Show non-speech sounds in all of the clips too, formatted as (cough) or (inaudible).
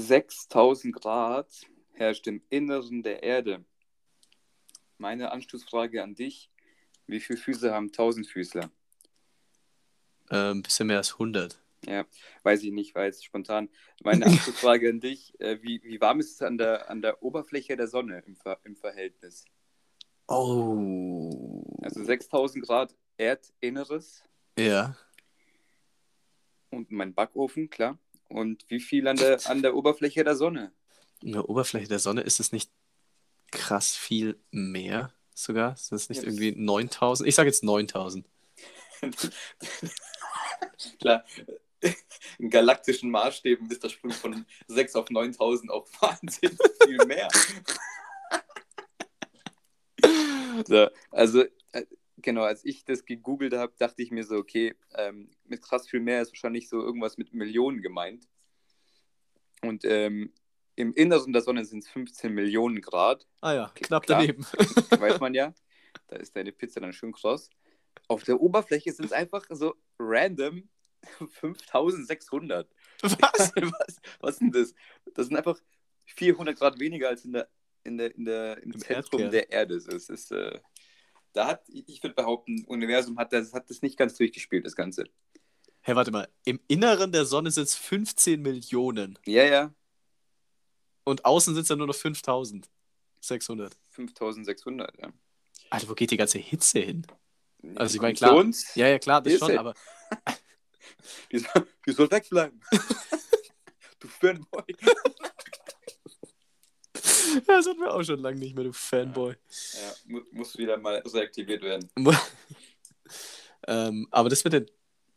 6000 Grad herrscht im Inneren der Erde. Meine Anschlussfrage an dich: Wie viele Füße haben Tausendfüßler? Ein ähm, bisschen mehr als 100. Ja, weiß ich nicht, war jetzt spontan. Meine Anschlussfrage an dich: äh, wie, wie warm ist es an der, an der Oberfläche der Sonne im, Ver im Verhältnis? Oh. Also 6000 Grad Erdinneres. Ja. Und mein Backofen, klar. Und wie viel an der, an der Oberfläche der Sonne? An der Oberfläche der Sonne ist es nicht krass viel mehr sogar? Sind es nicht ja, irgendwie 9000? Ich sage jetzt 9000. (laughs) Klar, in galaktischen Maßstäben ist der Sprung von 6 auf 9000 auch (laughs) wahnsinnig viel mehr. (laughs) so, also, genau, als ich das gegoogelt habe, dachte ich mir so, okay, ähm, mit krass viel mehr ist wahrscheinlich so irgendwas mit Millionen gemeint. Und ähm, im Inneren der Sonne sind es 15 Millionen Grad. Ah ja, knapp Klar, daneben. (laughs) weiß man ja. (laughs) Da ist deine Pizza dann schön kross. Auf der Oberfläche sind es einfach so random (laughs) 5600. Was? was? Was denn das? Das sind einfach 400 Grad weniger als in der, in der, in der, im, Im Zentrum Erdkern. der Erde. Das ist, äh, da hat, ich würde behaupten, Universum hat das, hat das nicht ganz durchgespielt, das Ganze. Hey, warte mal. Im Inneren der Sonne sind es 15 Millionen. Ja, ja. Und außen sind es ja nur noch 5600. 5600, ja. Alter, wo geht die ganze Hitze hin? Also, ich meine, klar. Uns? Ja, ja, klar, das schon, aber. (laughs) die, soll, die soll wegbleiben. (laughs) du Fanboy. Das hatten wir auch schon lange nicht mehr, du Fanboy. Ja, ja muss wieder mal reaktiviert werden. (laughs) ähm, aber das mit den.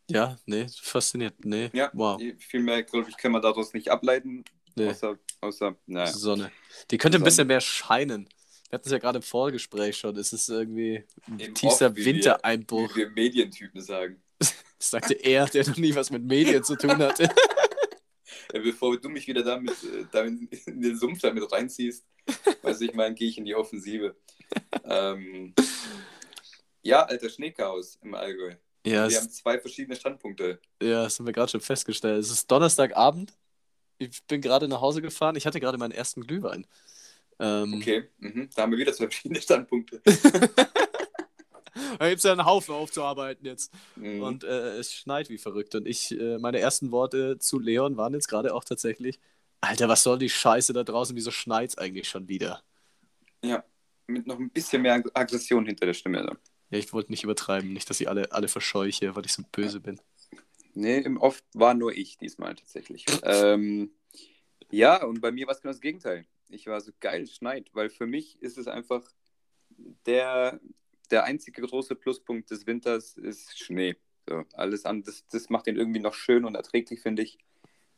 Ja, nee, fasziniert. Nee, ja, wow. Viel mehr, glaube ich, kann man daraus nicht ableiten. Nee. Außer, außer naja. Sonne. Die könnte ein bisschen mehr scheinen. Wir hatten es ja gerade im Vorgespräch schon. Es ist irgendwie ein Eben tiefster oft, wie Wintereinbruch. Wir, wie wir Medientypen sagen. (laughs) das sagte er, der noch nie was mit Medien zu tun hatte. (laughs) ja, bevor du mich wieder damit, äh, damit in den Sumpf damit reinziehst, weiß ich meine, gehe ich in die Offensive. ähm, ja, alter Schneechaos im Allgäu. Ja, wir haben zwei verschiedene Standpunkte. Ja, das haben wir gerade schon festgestellt. Es ist Donnerstagabend ich bin gerade nach Hause gefahren. Ich hatte gerade meinen ersten Glühwein. Ähm, okay, mhm. da haben wir wieder zwei verschiedene Standpunkte. (laughs) (laughs) da gibt es ja einen Haufen aufzuarbeiten jetzt. Mhm. Und äh, es schneit wie verrückt. Und ich, äh, meine ersten Worte zu Leon waren jetzt gerade auch tatsächlich: Alter, was soll die Scheiße da draußen? Wieso schneit es eigentlich schon wieder? Ja, mit noch ein bisschen mehr Aggression hinter der Stimme. Also. Ja, ich wollte nicht übertreiben, nicht, dass ich alle, alle verscheuche, weil ich so böse bin. Nee, im Off war nur ich diesmal tatsächlich. (laughs) ähm, ja, und bei mir war es genau das Gegenteil. Ich war so geil, es schneit, weil für mich ist es einfach der, der einzige große Pluspunkt des Winters ist Schnee. So, alles an, das, das macht den irgendwie noch schön und erträglich, finde ich,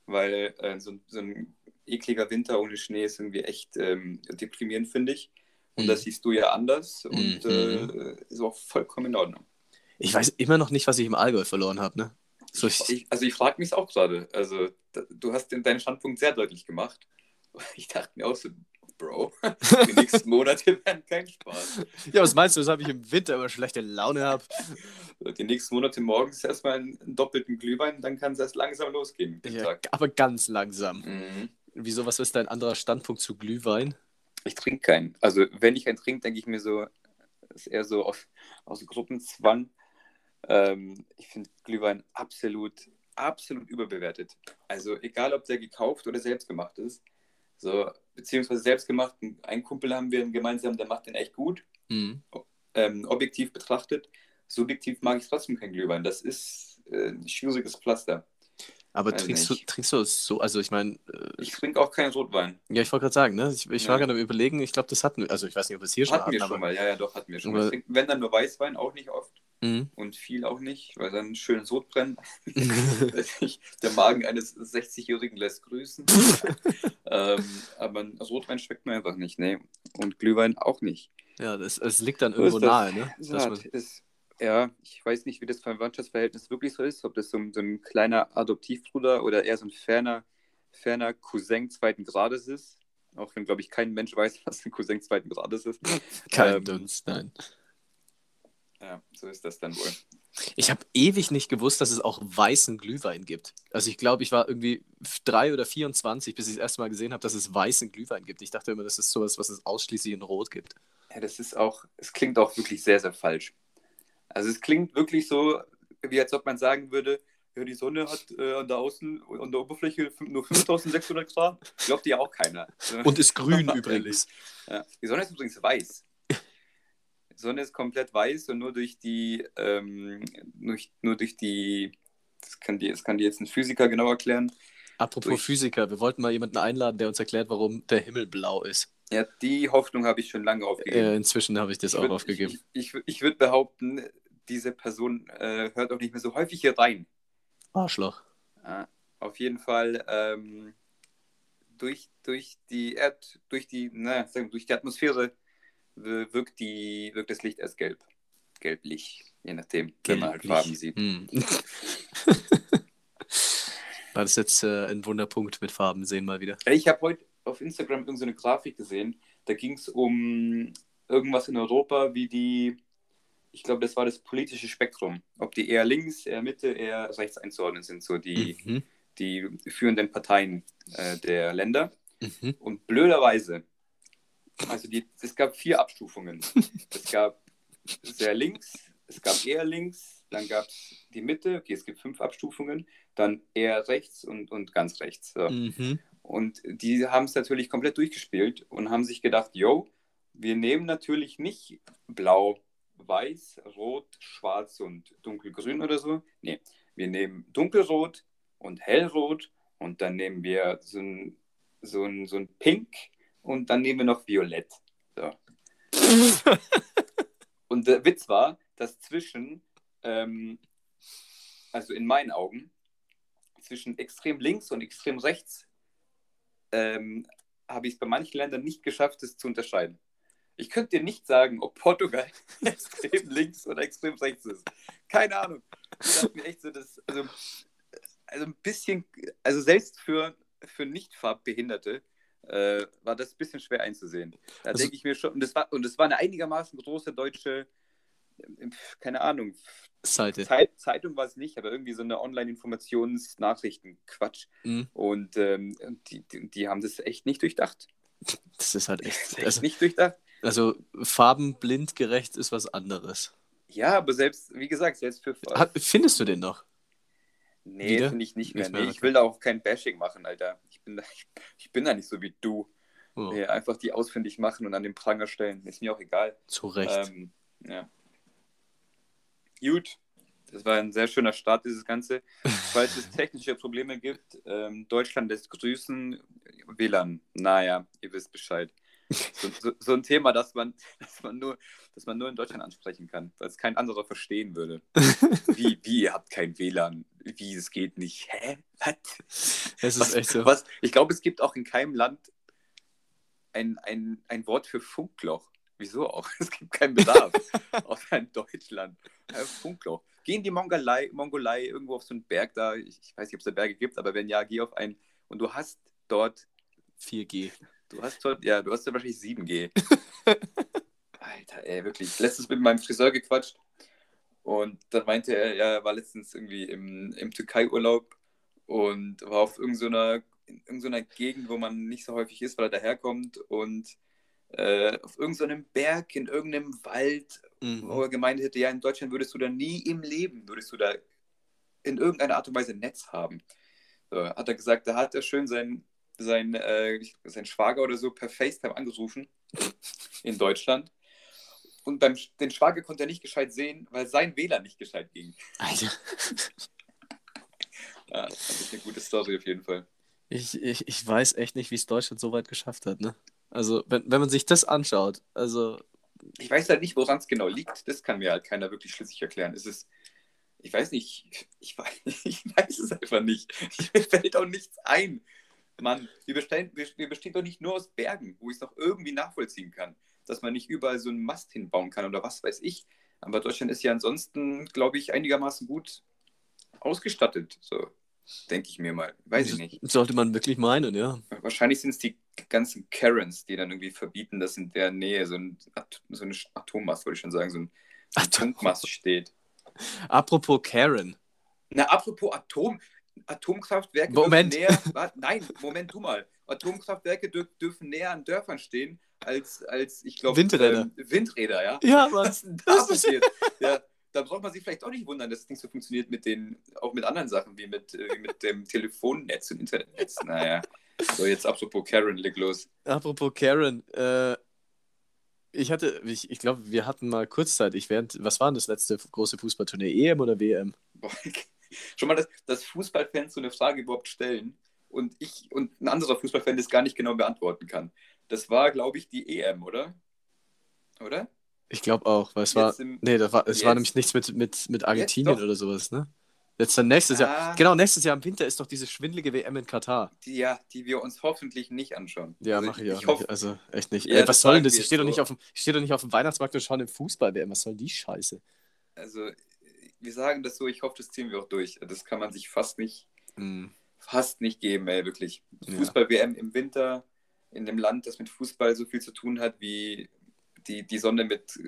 weil äh, so, so, ein ekliger Winter ohne Schnee ist irgendwie echt ähm, deprimierend, finde ich. Und mhm. das siehst du ja anders und mhm. äh, ist auch vollkommen in Ordnung. Ich weiß immer noch nicht, was ich im Allgäu verloren habe, ne? So ich, also ich frage mich auch gerade. Also da, du hast deinen Standpunkt sehr deutlich gemacht. (laughs) Ich dachte mir auch so, Bro, (laughs) die nächsten Monate werden kein Spaß. Ja, was meinst du, weshalb ich im Winter immer schlechte Laune habe? Die nächsten Monate morgens erstmal einen, einen doppelten Glühwein, dann kann es erst langsam losgehen. Ja, aber ganz langsam. Mhm. Wieso, was ist dein anderer Standpunkt zu Glühwein? Ich trinke keinen. Also wenn ich einen trinke, denke ich mir so, ist eher so aus, aus Gruppenzwang. Ähm, ich finde Glühwein absolut, absolut überbewertet. Also egal, ob der gekauft oder selbst gemacht ist. So, beziehungsweise selbst gemacht. Ein Kumpel haben wir gemeinsam, der macht den echt gut. Mhm. Ähm, objektiv betrachtet. Subjektiv mag ich trotzdem kein Glühwein. Das ist äh, ein schwieriges Pflaster. Aber trinkst du, trinkst du es so? Also ich meine. Äh, ich trinke auch keinen Rotwein. Ja, ich wollte gerade sagen, ne? Ich, ich ja. war gerade überlegen, ich glaube, das hatten wir. Also ich weiß nicht, ob es hier hatten schon hatten. wir schon mal, ja, ja, doch, hatten wir schon mal. Wenn dann nur Weißwein, auch nicht oft. Mhm. Und viel auch nicht, weil dann schön Sodbrennen. (laughs) der Magen eines 60-Jährigen lässt grüßen. (laughs) ähm, aber Rotwein schmeckt mir einfach nicht, ne? Und Glühwein auch nicht. Ja, das, es liegt dann irgendwo nahe, ne? Ja, ist, ja, ich weiß nicht, wie das Verwandtschaftsverhältnis wirklich so ist, ob das so, so, ein kleiner Adoptivbruder oder eher so ein ferner, ferner Cousin zweiten Grades ist. Auch wenn, glaube ich, kein Mensch weiß, (laughs) was ein Cousin zweiten Grades ist. Kein ähm, Dunst, nein. Ja, so ist das dann wohl. Ich habe ewig nicht gewusst, dass es auch weißen Glühwein gibt. Also ich glaube, ich war irgendwie drei oder 24, bis ich das erste Mal gesehen habe, dass es weißen Glühwein gibt. Ich dachte immer, das ist sowas, was es ausschließlich in Rot gibt. Ja, das ist auch, es klingt auch wirklich sehr, sehr falsch. Also es klingt wirklich so, wie als ob man sagen würde, ja, die Sonne hat äh, an der Außen, an der Oberfläche nur 5600 Grad. Glaubt ja auch keiner. Und ist grün (laughs) übrigens. Ja. Die Sonne ist übrigens weiß. Sonne ist komplett weiß und nur durch die, ähm, nur, nur durch die, das kann, die, das kann dir jetzt ein Physiker genau erklären. Apropos durch, Physiker, wir wollten mal jemanden einladen, der uns erklärt, warum der Himmel blau ist. Ja, die Hoffnung habe ich schon lange aufgegeben. Äh, inzwischen habe ich das ich auch würd, aufgegeben. Ich, ich, ich würde behaupten, diese Person äh, hört auch nicht mehr so häufig hier rein. Arschloch. Ja, auf jeden Fall ähm, durch, durch die Erd, durch die, na, durch die Atmosphäre wirkt, die, wirkt das Licht erst gelb. Gelblich, je nachdem, Gelblich. wenn man halt Farben sieht. Hm. (laughs) War das jetzt äh, ein Wunderpunkt mit Farben sehen mal wieder? Ich habe heute auf Instagram irgendeine so Grafik gesehen, da ging es um irgendwas in Europa, wie die ich glaube, das war das politische Spektrum. Ob die eher links, eher Mitte, eher rechts einzuordnen sind, so die, mhm. die führenden Parteien äh, der Länder. Mhm. Und blöderweise, also die, es gab vier Abstufungen. es gab sehr links, es gab eher links, dann gab es die Mitte, okay, es gibt fünf Abstufungen, dann eher rechts und, und ganz rechts. So. Mhm. Und die haben es natürlich komplett durchgespielt und haben sich gedacht, yo, wir nehmen natürlich nicht blau, weiß, rot, schwarz und dunkelgrün oder so. Nee, wir nehmen dunkelrot und hellrot und dann nehmen wir so ein, so ein, so ein Pink und dann nehmen wir noch Violett. So. (laughs) und der Witz war, dass zwischen, ähm, also in meinen Augen, zwischen extrem links und extrem rechts ähm, habe ich es bei manchen Ländern nicht geschafft, es zu unterscheiden. Ich könnte dir nicht sagen, ob Portugal (laughs) extrem links oder extrem rechts ist. Keine Ahnung. Ich dachte mir echt so, dass, also, also ein bisschen, also selbst für, für Nicht-Farbbehinderte äh, war das ein bisschen schwer einzusehen. Da also, denke ich mir schon, und es war, und es war eine einigermaßen große deutsche, äh, keine Ahnung, Seite. Zeit, Zeitung war es nicht, aber irgendwie so eine Online-Informations-Nachrichten-Quatsch. Mhm. Und ähm, die, die, die, haben das echt nicht durchdacht. Das ist halt echt, ist (laughs) echt also, nicht durchdacht. Also farbenblind gerecht ist was anderes. Ja, aber selbst, wie gesagt, selbst für. Findest du den noch? Nee, finde ich nicht mehr. Nicht mehr nee, ich will da auch kein Bashing machen, Alter. Ich bin da, ich bin da nicht so wie du. Oh. Nee, einfach die ausfindig machen und an den Pranger stellen. Ist mir auch egal. Zu Recht. Ähm, ja. Gut. Das war ein sehr schöner Start, dieses Ganze. (laughs) Falls es technische Probleme gibt, ähm, Deutschland lässt grüßen. WLAN. Naja, ihr wisst Bescheid. So, so, so, ein Thema, das man, (laughs) das, man nur, das man nur in Deutschland ansprechen kann, weil es kein anderer verstehen würde. (laughs) Wie, wie, ihr habt kein WLAN? Wie, es geht nicht? Hä? Was? Es ist was, echt so. Was? Ich glaube, es gibt auch in keinem Land ein, ein, ein Wort für Funkloch. Wieso auch? (laughs) Es gibt keinen Bedarf, außer in Deutschland. Funkloch. Geh in die Mongolei, Mongolei irgendwo auf so einen Berg da. Ich, ich weiß nicht, ob es da Berge gibt, aber wenn ja, geh auf einen. Und du hast dort 4G. Du hast dort, ja, du hast ja wahrscheinlich 7G. (laughs) Alter, ey, wirklich. Letztens mit meinem Friseur gequatscht und dann meinte er, er war letztens irgendwie im, im Türkei-Urlaub und war auf irgendeiner in irgendeiner Gegend, wo man nicht so häufig ist, weil er daherkommt und äh, auf irgendeinem Berg, in irgendeinem Wald, mhm. wo er gemeint hätte, ja, in Deutschland würdest du da nie im Leben, würdest du da in irgendeiner Art und Weise Netz haben. So, hat er gesagt, da hat er schön sein sein, äh, sein Schwager oder so per FaceTime angerufen (laughs) in Deutschland. Und beim, den Schwager konnte er nicht gescheit sehen, weil sein WLAN nicht gescheit ging. Alter. (laughs) ja, das ist eine gute Story auf jeden Fall. Ich, ich, ich weiß echt nicht, wie es Deutschland so weit geschafft hat, ne? Also, wenn, wenn man sich das anschaut, also. Ich weiß halt nicht, woran es genau liegt. Das kann mir halt keiner wirklich schlüssig erklären. Es ist, ich weiß nicht, ich weiß, (laughs) ich weiß es einfach nicht. Mir fällt auch nichts ein. Mann, wir bestehen, wir bestehen doch nicht nur aus Bergen, wo ich es doch irgendwie nachvollziehen kann, dass man nicht überall so einen Mast hinbauen kann oder was weiß ich. Aber Deutschland ist ja ansonsten, glaube ich, einigermaßen gut ausgestattet. So, denke ich mir mal. Weiß ich nicht. Sollte man wirklich meinen, ja. Wahrscheinlich sind es die ganzen Karens, die dann irgendwie verbieten, dass in der Nähe so ein, so ein Atommast, wollte ich schon sagen, so ein Atommast steht. Apropos Karen. Na, apropos Atom, Atomkraftwerke Moment. dürfen näher. Nein, Moment, du mal. Atomkraftwerke dür, dürfen näher an Dörfern stehen als, als ich glaube, Windräder. Windräder, ja. Ja. Was ist denn da passiert? Ja, da braucht man sich vielleicht auch nicht wundern, dass es nicht so funktioniert mit den, auch mit anderen Sachen wie mit, äh, mit dem Telefonnetz und Internetnetz. Naja. So, jetzt apropos Karen, leg los. Apropos Karen, äh, ich hatte, ich, ich glaube, wir hatten mal kurzzeitig während, was war denn das letzte große Fußballturnier, EM oder WM? Boah, schon mal, dass, dass Fußballfans so eine Frage überhaupt stellen und ich und ein anderer Fußballfan das gar nicht genau beantworten kann. Das war, glaube ich, die EM, oder? Oder? Ich glaube auch, weil es war, Jetzt im- nee, das war, es war jetzt- nämlich nichts mit, mit, mit Argentinien oder sowas, ne? Jetzt dann nächstes Jahr, Ah. genau, nächstes Jahr im Winter ist doch diese schwindelige WM in Katar. Die, ja, die wir uns hoffentlich nicht anschauen. Ja, Also mache ich auch ich hoffe, nicht. Also echt nicht. Ja, Ey, was soll denn das? Ich stehe doch, so. nicht auf dem- ich steh doch nicht auf dem Weihnachtsmarkt und schaue den Fußball-WM. Was soll die Scheiße? Also, wir sagen das so, ich hoffe, das ziehen wir auch durch. Das kann man sich fast nicht, Hm. fast nicht geben, ey, wirklich. Ja. Fußball-WM im Winter in einem Land, das mit Fußball so viel zu tun hat wie die, die Sonne mit,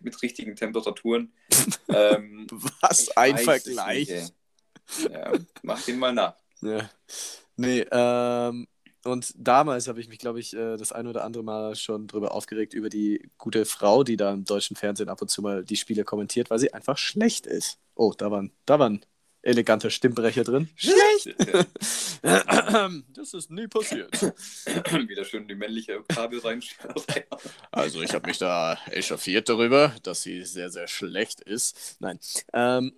mit richtigen Temperaturen. (laughs) ähm, Was ein Vergleich. nicht, ja, mach den mal nach. Ja. Nee, ähm, und damals habe ich mich, glaube ich, äh, das ein oder andere Mal schon drüber aufgeregt, über die gute Frau, die da im deutschen Fernsehen ab und zu mal die Spiele kommentiert, weil sie einfach schlecht ist. Oh, da war ein, da war ein eleganter Stimmbrecher drin. Schlecht! (laughs) Das ist nie passiert. Wieder schön die männliche Oktave rein. Also ich habe mich da echauffiert darüber, dass sie sehr, sehr schlecht ist. Nein. Ähm,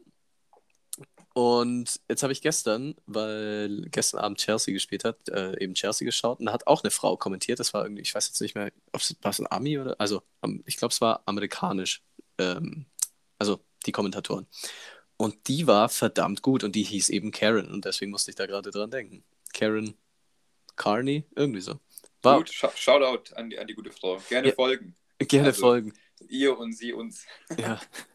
und jetzt habe ich gestern, weil gestern Abend Chelsea gespielt hat, äh, eben Chelsea geschaut und da hat auch eine Frau kommentiert. Das war irgendwie, ich weiß jetzt nicht mehr, ob es war es ein Ami oder, also ich glaube, es war amerikanisch. Ähm, also die Kommentatoren. Und die war verdammt gut und die hieß eben Karen und deswegen musste ich da gerade dran denken. Karen Carney, irgendwie so. War, Gut, Sh Shoutout an die, an die gute Frau. Gerne Ja. folgen. gerne also- folgen. Ihr und sie uns. Ja. (laughs)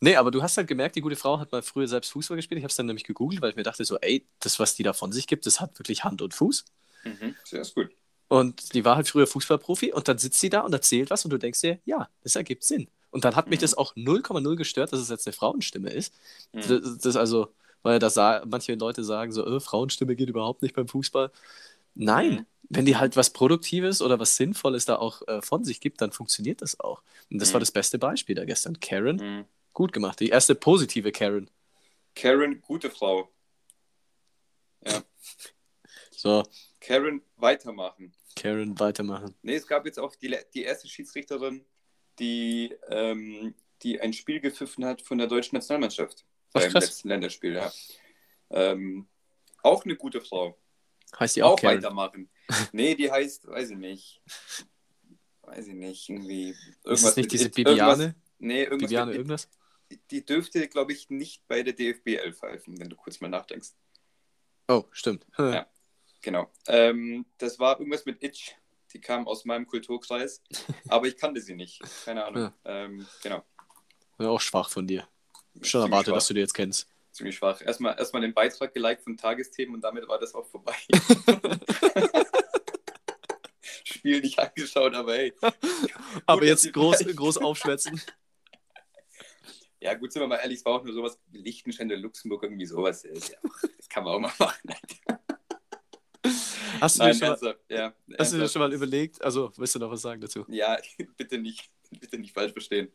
Nee, aber du hast halt gemerkt, die gute Frau hat mal früher selbst Fußball gespielt. Ich habe es dann nämlich gegoogelt, weil ich mir dachte so, ey, das, was die da von sich gibt, das hat wirklich Hand und Fuß. Mhm. Sehr gut. Und die war halt früher Fußballprofi und dann sitzt sie da und erzählt was und du denkst dir, ja, das ergibt Sinn. Und dann hat mich Mhm. das auch 0,0 gestört, dass es jetzt eine Frauenstimme ist. Mhm. Das, das also, weil da manche Leute sagen so, äh, Frauenstimme geht überhaupt nicht beim Fußball. Nein, wenn die halt was Produktives oder was Sinnvolles da auch äh, von sich gibt, dann funktioniert das auch. Und das Mhm. war das beste Beispiel da gestern. Karen, Mhm. gut gemacht. Die erste positive Karen. Karen, gute Frau. (laughs) So, Karen, weitermachen. Karen, weitermachen. Nee, es gab jetzt auch die, die erste Schiedsrichterin, die, ähm, die ein Spiel gepfiffen hat von der deutschen Nationalmannschaft. Ach, beim krass. letzten Länderspiel, ja. Ähm, auch eine gute Frau. Heißt die auch, auch Karen? weitermachen. Nee, die heißt, weiß ich nicht. Weiß ich nicht, irgendwie. Ist es irgendwas nicht diese irgendwas- Bibiane? Nee, irgendwas Bibiane mit It- irgendwas? Die dürfte, glaube ich, nicht bei der DFBL pfeifen, wenn du kurz mal nachdenkst. Oh, stimmt. (laughs) Ja. Genau. Ähm, das war irgendwas mit Itch. Die kam aus meinem Kulturkreis, aber ich kannte sie nicht. Keine Ahnung. Ja. Ähm, genau. Ja, auch schwach von dir. Schon erwartet, dass du die jetzt kennst. Ziemlich schwach. Erstmal, erstmal den Beitrag geliked von Tagesthemen und damit war das auch vorbei. (laughs) Spiel nicht angeschaut, aber hey. (laughs) Aber jetzt groß, groß aufschwätzen. Ja, gut, sind wir mal ehrlich, es war auch nur sowas wie Liechtenstein oder Luxemburg, irgendwie sowas. Ist ja auch- das kann man auch mal machen. (laughs) Hast du, Nein, dir, schon mal, ja. hast du dir schon mal überlegt? Also, willst du noch was sagen dazu? Ja, bitte nicht, bitte nicht falsch verstehen.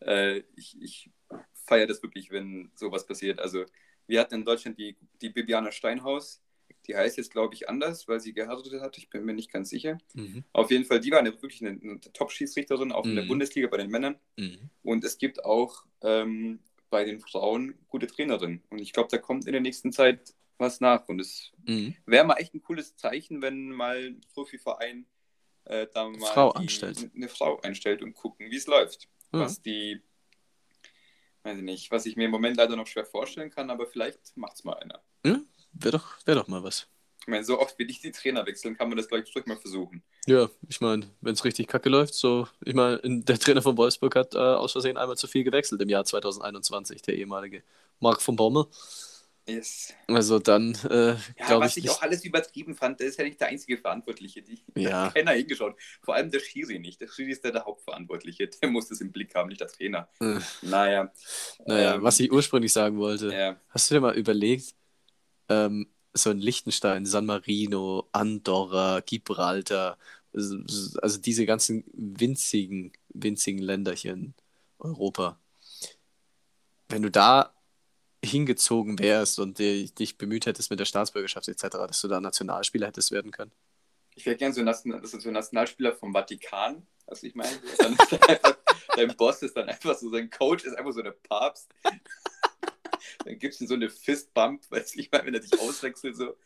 Äh, ich ich feiere das wirklich, wenn sowas passiert. Also, wir hatten in Deutschland die, die Bibiana Steinhaus. Die heißt jetzt, glaube ich, anders, weil sie geheiratet hat. Ich bin mir nicht ganz sicher. Mhm. Auf jeden Fall, die war eine, wirklich eine, eine Top-Schiedsrichterin, auch in der Mhm. Bundesliga bei den Männern. Mhm. Und es gibt auch ähm, bei den Frauen gute Trainerinnen. Und ich glaube, da kommt in der nächsten Zeit was nach. Und es Mhm. wäre mal echt ein cooles Zeichen, wenn mal ein Profiverein äh, da mal Frau die, anstellt. eine Frau einstellt und gucken, wie es läuft. Was die, weiß ich nicht, was ich mir im Moment leider noch schwer vorstellen kann, aber vielleicht macht es mal einer. Wäre doch, wär doch mal was. Ich meine, so oft wie ich die Trainer wechseln, kann man das gleich zurück mal versuchen. Ja, ich meine, wenn es richtig kacke läuft, so, ich meine, der Trainer von Wolfsburg hat äh, aus Versehen einmal zu viel gewechselt im Jahr 2021, der ehemalige Marc von Bommel. Yes. Also dann äh, Ja, was ich ich auch alles übertrieben fand, der ist ja nicht der einzige Verantwortliche. Die, (laughs) Ja. hat keiner hingeschaut. Vor allem der Schiri nicht. Der Schiri ist der, der Hauptverantwortliche. Der muss das im Blick haben, nicht der Trainer. Äh, Naja. naja, ähm, was ich ursprünglich sagen wollte. Ja, Hast du dir mal überlegt, ähm, so in Liechtenstein, San Marino, Andorra, Gibraltar, also also diese ganzen winzigen, winzigen Länder hier in Europa. Wenn du da hingezogen wärst und dich, bemüht hättest mit der Staatsbürgerschaft etc., dass du da Nationalspieler hättest werden können. ich wäre gern so, ein Nationalspieler vom Vatikan. Also ich meine, (laughs) einfach, dein Boss ist dann einfach so, sein Coach ist einfach so der Papst. (laughs) Dann gibt es ihm so eine Fistbump, weißt du, ich meine, wenn er dich auswechselt, so,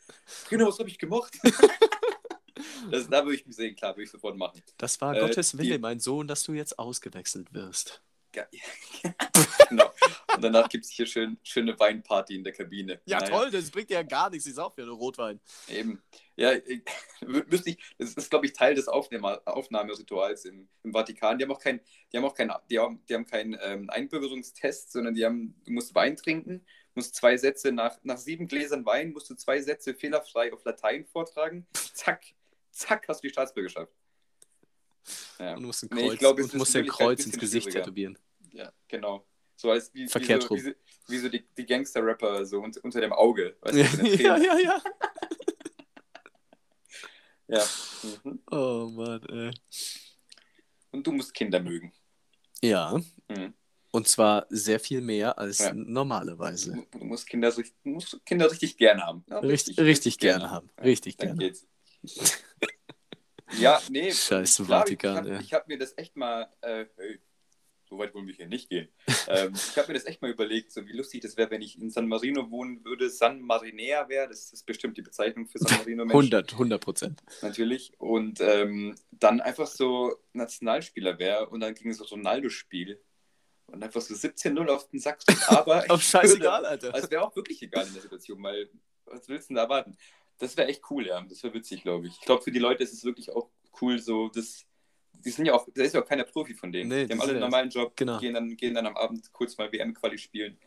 genau, was habe ich gemacht? (laughs) Das, da würde ich mich sehen, klar, würde ich sofort machen. Das war Äh, Gottes die- Wille, mein Sohn, dass du jetzt ausgewechselt wirst. Ja, genau. Und danach gibt es hier schön, schöne Weinparty in der Kabine. Naja, das bringt dir ja gar nichts. Ich sag für Rotwein. Eben. Ja, ich, (laughs) müsste ich, das ist, glaube ich, Teil des Aufnehmer, Aufnahmerituals im, im Vatikan. Die haben auch kein, die haben auch kein, die haben, die haben keinen ähm, Einbürgerungstest, sondern die haben, du musst Wein trinken, musst zwei Sätze nach, nach sieben Gläsern Wein, musst du zwei Sätze fehlerfrei auf Latein vortragen. (laughs) Zack, zack, hast du die Staatsbürgerschaft. Ja, Und du musst ein Nee, Kreuz, glaub, es und musst ein Kreuz ins Gesicht tätowieren. ja genau. So als wie, Verkehrt wie so, rum. wie wie so die, die Gangster-Rapper so unter, unter dem Auge. Weißt du, ja, ja, ja. (laughs) ja. Mhm. Oh Mann, ey. Und du musst Kinder mögen. Ja. Mhm. Und zwar sehr viel mehr als Ja. normalerweise. Du, du musst Kinder, du musst Kinder richtig gerne haben. Ja, Richtig, richtig, gerne haben. Richtig Dann gerne. geht's. ja, nee. (laughs) Scheiß klar, Vatikan, Ich, habe hab mir das echt mal, äh, so weit wollen wir hier nicht gehen. ähm, ich habe mir das echt mal überlegt, so wie lustig das wäre, wenn ich in San Marino wohnen würde. San Marinea wäre, das ist bestimmt die Bezeichnung für San Marino. Menschen. 100, (laughs) 100 Prozent. natürlich. Und ähm, dann einfach so Nationalspieler wäre und dann ging so Ronaldo-Spiel und einfach so 17-0 auf den Sack. (laughs) Aber Auf scheißegal, würde- Alter. Also wäre auch wirklich egal in der Situation, weil was willst du denn da erwarten? Das wäre echt cool, ja. Das wäre witzig, glaube ich. Ich glaube, für die Leute ist es wirklich auch cool, so das. Die sind ja auch, da ist ja auch keiner Profi von denen. Nee, die haben alle einen normalen Job, genau. gehen, dann, gehen dann am Abend kurz mal WM-Quali spielen.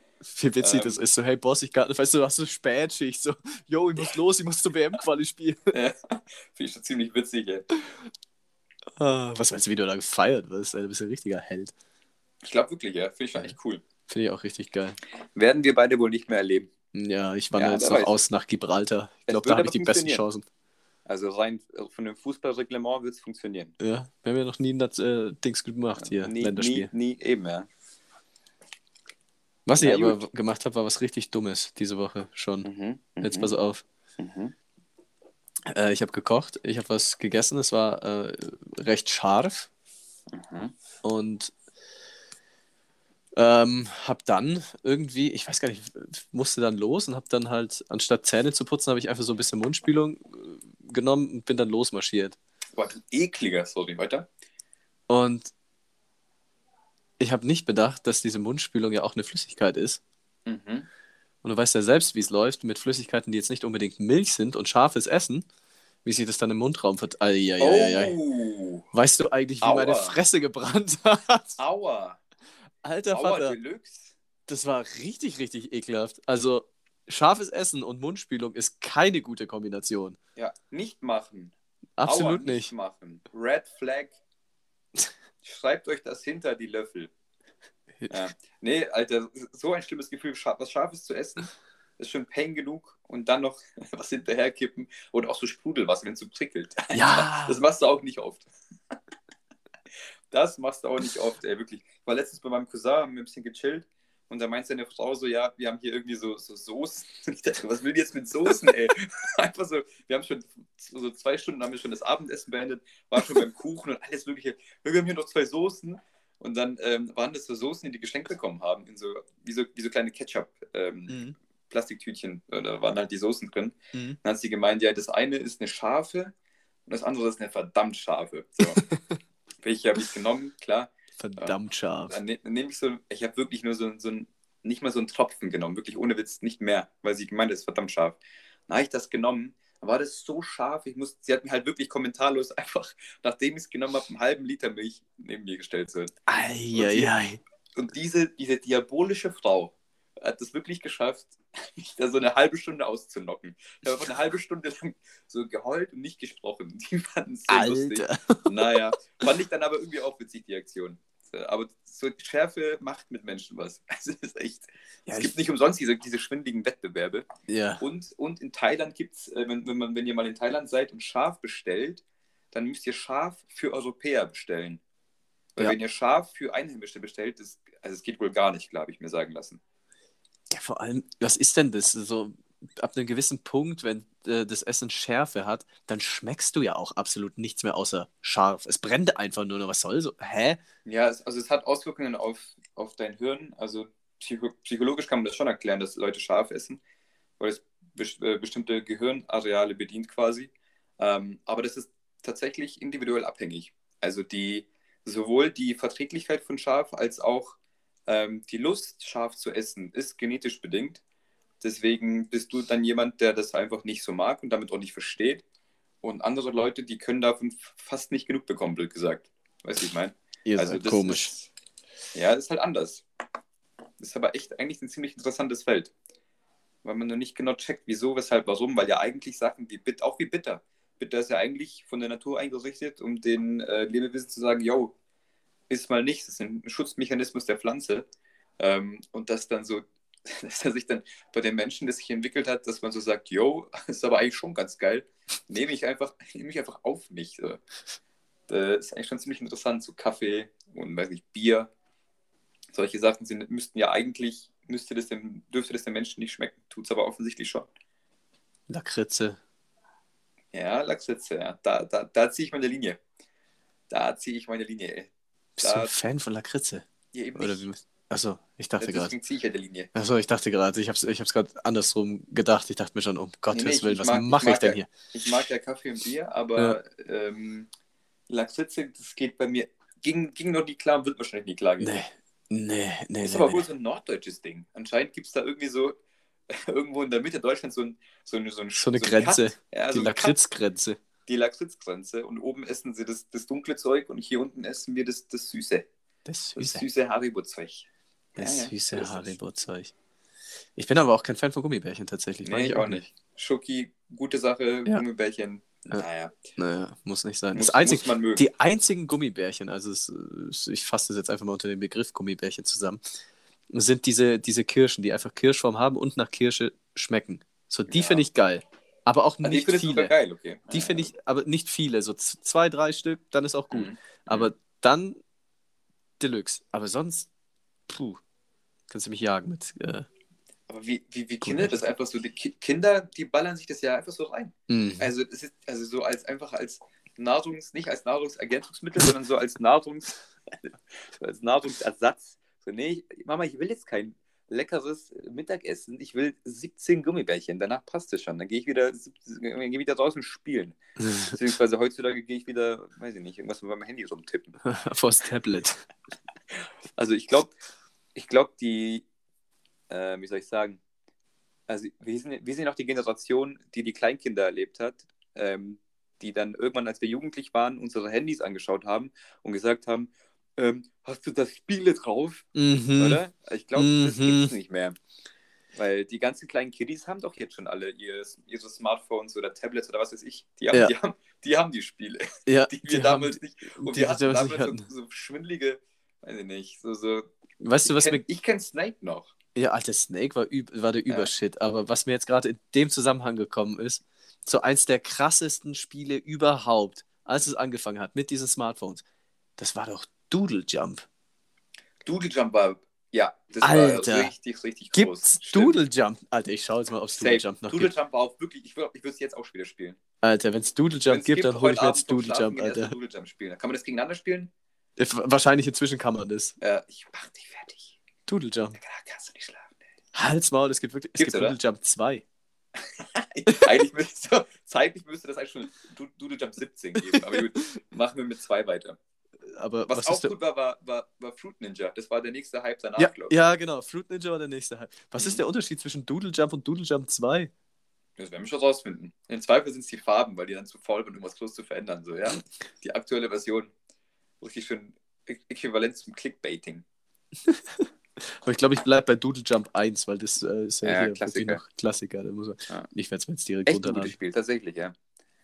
Wie witzig Ähm, das ist. So, hey Boss, ich kann, weißt du, du hast so Spätschicht. So, yo, ich muss los, ich muss zur WM-Quali spielen. (laughs) Ja, Finde ich schon ziemlich witzig, ey. Ah, was meinst du, wie du da gefeiert wirst? Ey, Du bist ein richtiger Held. Ich glaube wirklich, ja. Finde ich schon echt cool. Finde ich auch richtig geil. Werden wir beide wohl nicht mehr erleben. Ja, ich wandere Ja, jetzt noch aus nach Gibraltar. Ich glaube, da habe ich die besten. Chancen. Also rein äh, von dem Fußballreglement wird es funktionieren. Ja, wir haben ja noch nie das äh, Dings gemacht hier, nie, Länderspiel. nie, nie, eben, ja. Was ich Na aber gut. gemacht habe, war was richtig Dummes diese Woche schon. Mhm, Jetzt mhm, pass auf. mhm. Äh, ich habe gekocht, ich habe was gegessen, es war äh, recht scharf Mhm. und ähm, habe dann irgendwie, ich weiß gar nicht, musste dann los und habe dann halt, anstatt Zähne zu putzen, habe ich einfach so ein bisschen Mundspülung genommen und bin dann losmarschiert. Boah, du ekliger, sorry, weiter. Und ich habe nicht bedacht, dass diese Mundspülung ja auch eine Flüssigkeit ist. Mhm. Und du weißt ja selbst, wie es läuft mit Flüssigkeiten, die jetzt nicht unbedingt Milch sind und scharfes Essen, wie sich das dann im Mundraum vert... Eieieiei. Oh, Weißt du eigentlich, wie Aua. meine Fresse gebrannt hat? aua. Alter Aua Vater, Deluxe. das war richtig, richtig ekelhaft. Also, scharfes Essen und Mundspülung ist keine gute Kombination. Ja, nicht machen. Absolut Aua, nicht. machen. Red Flag. (laughs) Schreibt euch das hinter die Löffel. (laughs) Ja. Nee, Alter, so ein schlimmes Gefühl, was Scharfes zu essen, ist schon Pain genug und dann noch (laughs) was hinterherkippen und auch so Sprudelwasser, wenn es so prickelt. Ja. Das machst du auch nicht oft. Das machst du auch nicht oft, ey, wirklich. Ich war letztens bei meinem Cousin, haben wir ein bisschen gechillt und da meint seine Frau so, ja, wir haben hier irgendwie so, so Soßen. Und (laughs) ich dachte, was will die jetzt mit Soßen, ey? (laughs) Einfach so, wir haben schon so zwei Stunden, haben wir schon das Abendessen beendet, waren schon beim Kuchen und alles mögliche. Wir haben hier noch zwei Soßen und dann ähm, waren das so Soßen, die die geschenkt bekommen haben, in so, wie so, wie so kleine Ketchup, ähm, Mhm. Da waren halt die Soßen drin. Mhm. Dann hat sie gemeint, ja, das eine ist eine scharfe und das andere ist eine verdammt scharfe. So. (laughs) Welche habe ich genommen? Klar. Verdammt scharf. Dann, ne, dann nehme ich so, ich habe wirklich nur so, so ein, nicht mal so einen Tropfen genommen, wirklich ohne Witz, nicht mehr, weil sie gemeint ist verdammt scharf. Dann habe ich das genommen, dann war das so scharf, ich musste, sie hat mir halt wirklich kommentarlos (laughs) einfach, nachdem ich es genommen habe, einen halben Liter Milch neben mir gestellt. So. Eieiei. Und diese, diese diabolische Frau, hat es wirklich geschafft, (laughs) mich da so eine halbe Stunde auszunocken. Ich habe eine halbe Stunde lang so geheult und nicht gesprochen. (laughs) Die fanden es so Alter. lustig. Naja, fand ich dann aber irgendwie auch witzig, die Aktion. Aber so Schärfe macht mit Menschen was. (laughs) Also das ist echt. Ja, es gibt nicht umsonst diese, diese schwindeligen Wettbewerbe. Ja. Und, und in Thailand gibt es, äh, wenn, wenn, man, wenn ihr mal in Thailand seid und Schaf bestellt, dann müsst ihr Schaf für Europäer bestellen. Weil Ja. wenn ihr Scharf für Einheimische bestellt, das, also es geht wohl gar nicht, klar, habe ich mir sagen lassen. Ja, vor allem, was ist denn das? So, ab einem gewissen Punkt, wenn äh, das Essen Schärfe hat, dann schmeckst du ja auch absolut nichts mehr außer scharf. Es brennt einfach nur noch. Was soll so? Hä? Ja, es, also es hat Auswirkungen auf, auf dein Hirn. Also psycho psychologisch kann man das schon erklären, dass Leute scharf essen, weil es bes äh, bestimmte Gehirnareale bedient quasi. Ähm, aber das ist tatsächlich individuell abhängig. Also die sowohl die Verträglichkeit von scharf als auch ähm, die Lust, scharf zu essen, ist genetisch bedingt. Deswegen bist du dann jemand, der das einfach nicht so mag und damit auch nicht versteht. Und andere Leute, die können davon fast nicht genug bekommen, blöd gesagt. Weißt du, ich meine? Ihr Also seid komisch. Ist, ja, das ist halt anders. Das ist aber echt eigentlich ein ziemlich interessantes Feld. Weil man noch nicht genau checkt, wieso, weshalb, warum, weil ja eigentlich Sachen wie Bitter, auch wie Bitter. Bitter ist ja eigentlich von der Natur eingerichtet, um den äh, Lebewesen zu sagen, yo, ist mal nichts, das ist ein Schutzmechanismus der Pflanze. Ähm, und das dann so, (laughs) dass er sich dann bei den Menschen, das sich entwickelt hat, dass man so sagt, yo, (laughs) ist aber eigentlich schon ganz geil, nehme ich einfach, (laughs) nehme ich einfach auf mich. So. Das ist eigentlich schon ziemlich interessant, so Kaffee und weiß nicht, Bier. Solche Sachen sind, müssten ja eigentlich, müsste das dem, dürfte das den Menschen nicht schmecken, tut es aber offensichtlich schon. Lakritze. Ja, Lachsitze, ja. Da, da, da ziehe ich meine Linie. Da ziehe ich meine Linie, ey. Bist du Da- ein Fan von Lakritze? Ja, eben Oder nicht. Achso, ich dachte gerade. Deswegen ziehe ich ja die Linie. Achso, ich dachte gerade, ich hab's, ich hab's gerade andersrum gedacht. Ich dachte mir schon, um Gottes nee, ich Willen, was ich mache ich denn ja- hier? Ich mag ja Kaffee und Bier, aber ähm, Lachsitze, das geht bei mir, ging, ging noch nie klar wird wahrscheinlich nie klar gehen. Nee, nee, nee, ist nee. aber wohl nee. so ein norddeutsches Ding. Anscheinend gibt es da irgendwie so, (laughs) irgendwo in der Mitte Deutschlands so, ein, so, eine, so, ein, So eine ein Grenze. Ja, Die so ein Lakritzgrenze. die Lakritzgrenze. Und oben essen sie das, das dunkle Zeug und hier unten essen wir das, das Süße. Das Das süße, süße Haribo-Zeug. Das Ja, ja, süße es. Haribo-Zeug. Ich bin aber auch kein Fan von Gummibärchen tatsächlich. Nee, ich auch nicht. Schoki, gute Sache, Ja. Gummibärchen. Ja. Naja, Naja, muss nicht sein. muss, das einzige, muss man mögen. die einzigen Gummibärchen, also es, ich fasse das jetzt einfach mal unter dem Begriff Gummibärchen zusammen, sind diese, diese Kirschen, die einfach Kirschform haben und nach Kirsche schmecken. So, die Ja. finde ich geil. Aber auch die nicht sogar viele. geil, okay. Die finde ich, aber nicht viele. So zwei, drei Stück, dann ist auch gut. Mhm. Aber dann Deluxe. Aber sonst, puh, kannst du mich jagen mit. Äh, Aber wie, wie, wie Kinder das einfach so, die Ki Kinder, die ballern sich das ja einfach so rein. mh. Also es ist also so als einfach als Nahrungs, nicht als Nahrungsergänzungsmittel, sondern so als Nahrungs, so (laughs) als Nahrungsersatz. So, nee, ich, Mama, ich will jetzt kein leckeres Mittagessen, ich will 17 Gummibärchen, danach passt es schon. Dann gehe ich wieder, gehe wieder draußen spielen. (laughs) Beziehungsweise heutzutage gehe ich wieder, weiß ich nicht, irgendwas mit meinem Handy rumtippen. (laughs) Vors Tablet. Also ich glaube, ich glaube, die, äh, wie soll ich sagen, also wir sind, wir sind auch die Generation, die die Kleinkinder erlebt hat, ähm, die dann irgendwann, als wir jugendlich waren, unsere Handys angeschaut haben und gesagt haben, ähm, hast du das Spiele drauf, Mhm. oder? Ich glaube, das Mhm. gibt es nicht mehr. Weil die ganzen kleinen Kiddies haben doch jetzt schon alle ihr, ihre Smartphones oder Tablets oder was weiß ich. Die haben, Ja. die haben, die haben die Spiele, Ja, die wir die damals haben, nicht. Und die wir hatten damals so, so schwindelige, weiß ich nicht, so, so Weißt du, was ich mir kenn, ich kenn Snake noch. Ja, Alter, Snake war, üb war der Ja. Übershit. Aber was mir jetzt gerade in dem Zusammenhang gekommen ist, so eins der krassesten Spiele überhaupt, als es angefangen hat mit diesen Smartphones, das war doch Doodle Jump. Doodle Jump war, ja, das Alter. war richtig, richtig groß. Gibt's Stimmt. Doodle Jump? Alter, ich schaue jetzt mal, ob es Doodle. Jump noch Doodle gibt. Jump war auch wirklich, ich würde es jetzt auch wieder spielen. Alter, wenn es Doodle Jump Wenn's gibt, dann hole ich mir jetzt Doodle Jump, Alter. Doodle Jump spielen. Kann man das gegeneinander spielen? Wahrscheinlich inzwischen kann man das. Äh, ich mach dich fertig. Doodle Jump. Da kannst du nicht schlafen. Ey. Halt's Maul, es gibt wirklich. Es Gibt's, gibt oder? Doodle Jump 2. eigentlich müsste, zeitlich müsste das eigentlich schon Do- Doodle Jump 17 geben. Aber gut, (laughs) machen wir mit zwei weiter. Aber Was, was, auch gut war, war, war, war Fruit Ninja. Das war der nächste Hype danach, Ja, glaube ich. ja, genau. Fruit Ninja war der nächste Hype. Was Mhm. ist der Unterschied zwischen Doodle Jump und Doodle Jump 2? Das werden wir schon rausfinden. Im Zweifel sind es die Farben, weil die dann zu faul sind, um was groß zu verändern. So, ja? Die aktuelle Version. Richtig schön äquivalent zum Clickbaiting. (laughs) Aber ich glaube, ich bleibe bei Doodle Jump 1, weil das äh, ist ja, Ja, hier Klassiker. noch Klassiker. Da muss man, Ja. Ich werde es mir jetzt direkt Echt ein gutes runterladen. Spiel, tatsächlich, ja.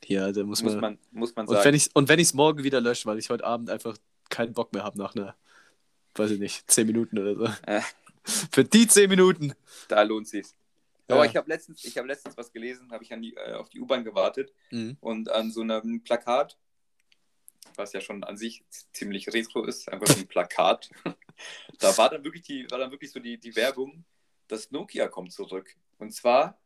Ja, da muss, Muss man. man, muss man sagen. und wenn ich es morgen wieder lösche, weil ich heute Abend einfach keinen Bock mehr habe nach einer, weiß ich nicht, 10 Minuten oder so. (laughs) Äh. Für die 10 Minuten. Da lohnt sich's. Ja. Aber ich habe letztens, ich habe letztens was gelesen, habe ich an die, äh, auf die U-Bahn gewartet Mhm. und an so einem Plakat, was ja schon an sich ziemlich retro ist, einfach so ein Plakat. (laughs) da war dann wirklich die, war dann wirklich so die, die Werbung, das Nokia kommt zurück. Und zwar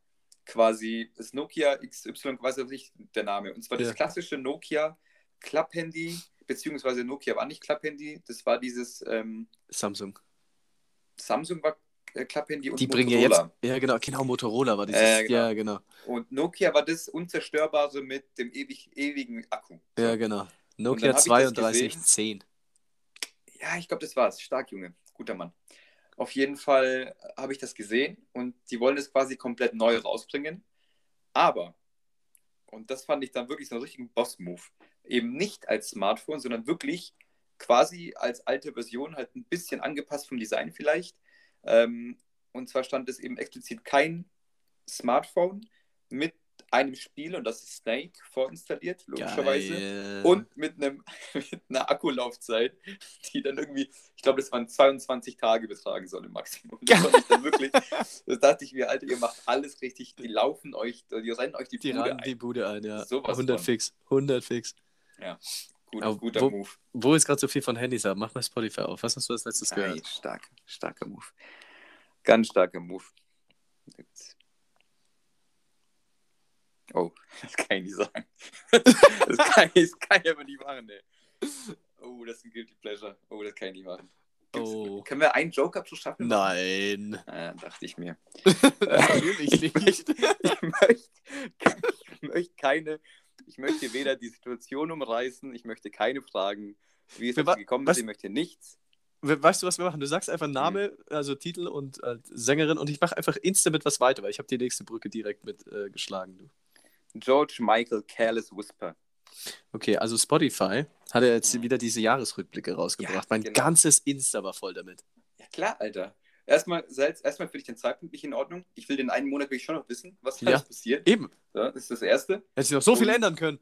quasi das Nokia XY, weiß ich nicht der Name. Und zwar Ja. das klassische Nokia Klapphandy, beziehungsweise Nokia war nicht Klapphandy, das war dieses ähm, Samsung. Samsung war äh, Klapphandy und Die bringen ja jetzt. Motorola. Ja, genau, genau, Motorola war dieses. Äh, genau. Ja, genau. Und Nokia war das Unzerstörbare mit dem ewig, ewigen Akku. Ja, genau. Nokia hab ich das 3210. Ja, ich glaube, das war's. Stark, Junge. Guter Mann. Auf jeden Fall habe ich das gesehen und die wollen das quasi komplett neu rausbringen. Aber, und das fand ich dann wirklich so einen richtigen Boss-Move, eben nicht als Smartphone, sondern wirklich quasi als alte Version, halt ein bisschen angepasst vom Design vielleicht. Ähm, und zwar stand es eben explizit kein Smartphone mit einem Spiel und das ist Snake vorinstalliert, logischerweise. Geil. Und mit, einem, (laughs) mit einer Akkulaufzeit, die dann irgendwie, ich glaube, das waren 22 Tage betragen soll im Maximum. Das fand ich dann wirklich, (laughs) das dachte ich mir, Alter, ihr macht alles richtig, die laufen euch, die rennen euch die, Die Bude ran die ein. Bude ein, ja. Sowas 100 von. fix. 100 fix. Gut, Aber guter wo- Move. Wo ist gerade so viel von Handys haben? Mach mal Spotify auf. Was hast du als letztes Ei, gehört? stark, starker Move. Ganz starker Move. Oh, (laughs) das kann ich nicht sagen. (laughs) Das kann ich, das kann ich aber nicht machen, ey. Oh, das ist ein Guilty Pleasure. Oh, das kann ich nicht machen. Oh. Können wir einen Joke-Abschluss schaffen? Nein. Äh, dachte ich mir. (laughs) Natürlich ich nicht. möchte, ich, möchte, ich möchte keine, ich möchte weder die Situation umreißen, ich möchte keine Fragen, wie es dazu gekommen ist, ich möchte nichts. We- Weißt du, was wir machen? Du sagst einfach Name, also Titel und äh, Sängerin und ich mache einfach instant mit was weiter, weil ich habe die nächste Brücke direkt mit äh, geschlagen. Du. George Michael Careless Whisper. Okay, also Spotify hat ja jetzt wieder diese Jahresrückblicke rausgebracht. Ja, mein genau. ganzes Insta war voll damit. Ja klar, Alter. Erstmal, Salz, erstmal finde ich den Zeitpunkt nicht in Ordnung. Ich will den einen Monat will ich schon noch wissen, was Ja. passiert. Eben. Ja, das ist das Erste. Hätte sich noch so viel Und- ändern können.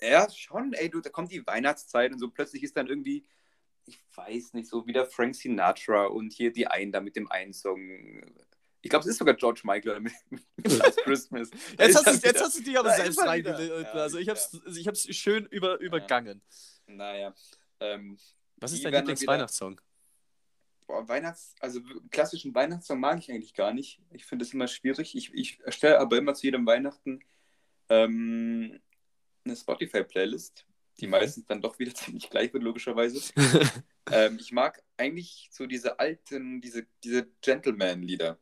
Ja, schon, ey, du, da kommt die Weihnachtszeit und so plötzlich ist dann irgendwie, ich weiß nicht, so wieder Frank Sinatra und hier die einen da mit dem einen Song. Ich glaube, es ist sogar George Michael (laughs) mit, mit Last Christmas. Jetzt hast, du, jetzt hast du dich aber Da selbst reingelegt. Ja, also ich habe es ich hab's schön über, übergangen. Naja. Ähm, Was ist Die dein Lieblingsweihnachtssong? boah, Weihnachts-, also klassischen Weihnachtssong mag ich eigentlich gar nicht. Ich finde es immer schwierig. Ich, ich erstelle aber immer zu jedem Weihnachten ähm, eine Spotify-Playlist, die Mhm. meistens dann doch wieder (laughs) ziemlich gleich wird, logischerweise. (laughs) ähm, ich mag eigentlich so diese alten, diese, diese Gentleman-Lieder.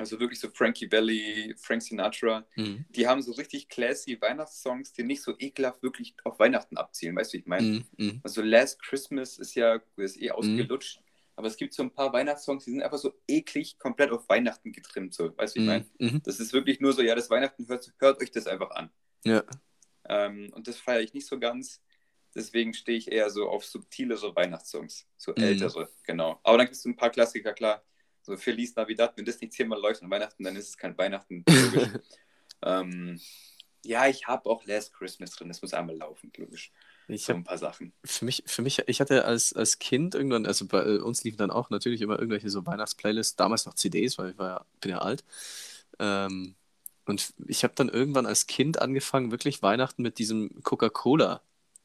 Also wirklich so Frankie Valli, Frank Sinatra. Mhm. Die haben so richtig classy Weihnachtssongs, die nicht so ekelhaft wirklich auf Weihnachten abzielen. Weißt du, wie ich meine? Mhm. Mhm. Also Last Christmas ist ja ist eh ausgelutscht. Aber es gibt so ein paar Weihnachtssongs, die sind einfach so eklig komplett auf Weihnachten getrimmt. So. Weißt du, wie ich meine? Mhm. Mhm. Das ist wirklich nur so, ja, das Weihnachten hört, hört euch das einfach an. Ja. Ähm, und das feiere ich nicht so ganz. Deswegen stehe ich eher so auf subtilere Weihnachtssongs. So Mhm. ältere, genau. Aber dann gibt es ein paar Klassiker, klar. So Feliz Navidad, wenn das nicht zehnmal läuft an Weihnachten, dann ist es kein Weihnachten. (laughs) Ähm, ja, ich habe auch Last Christmas drin. Das muss einmal laufen, logisch. Ich So habe ein paar Sachen. für mich, für mich, ich hatte als, als Kind irgendwann, also bei äh, uns liefen dann auch natürlich immer irgendwelche so Weihnachtsplaylists, damals noch CDs, weil ich war ja, bin ja alt. Ähm, und ich habe dann irgendwann als Kind angefangen, wirklich Weihnachten mit diesem Coca-Cola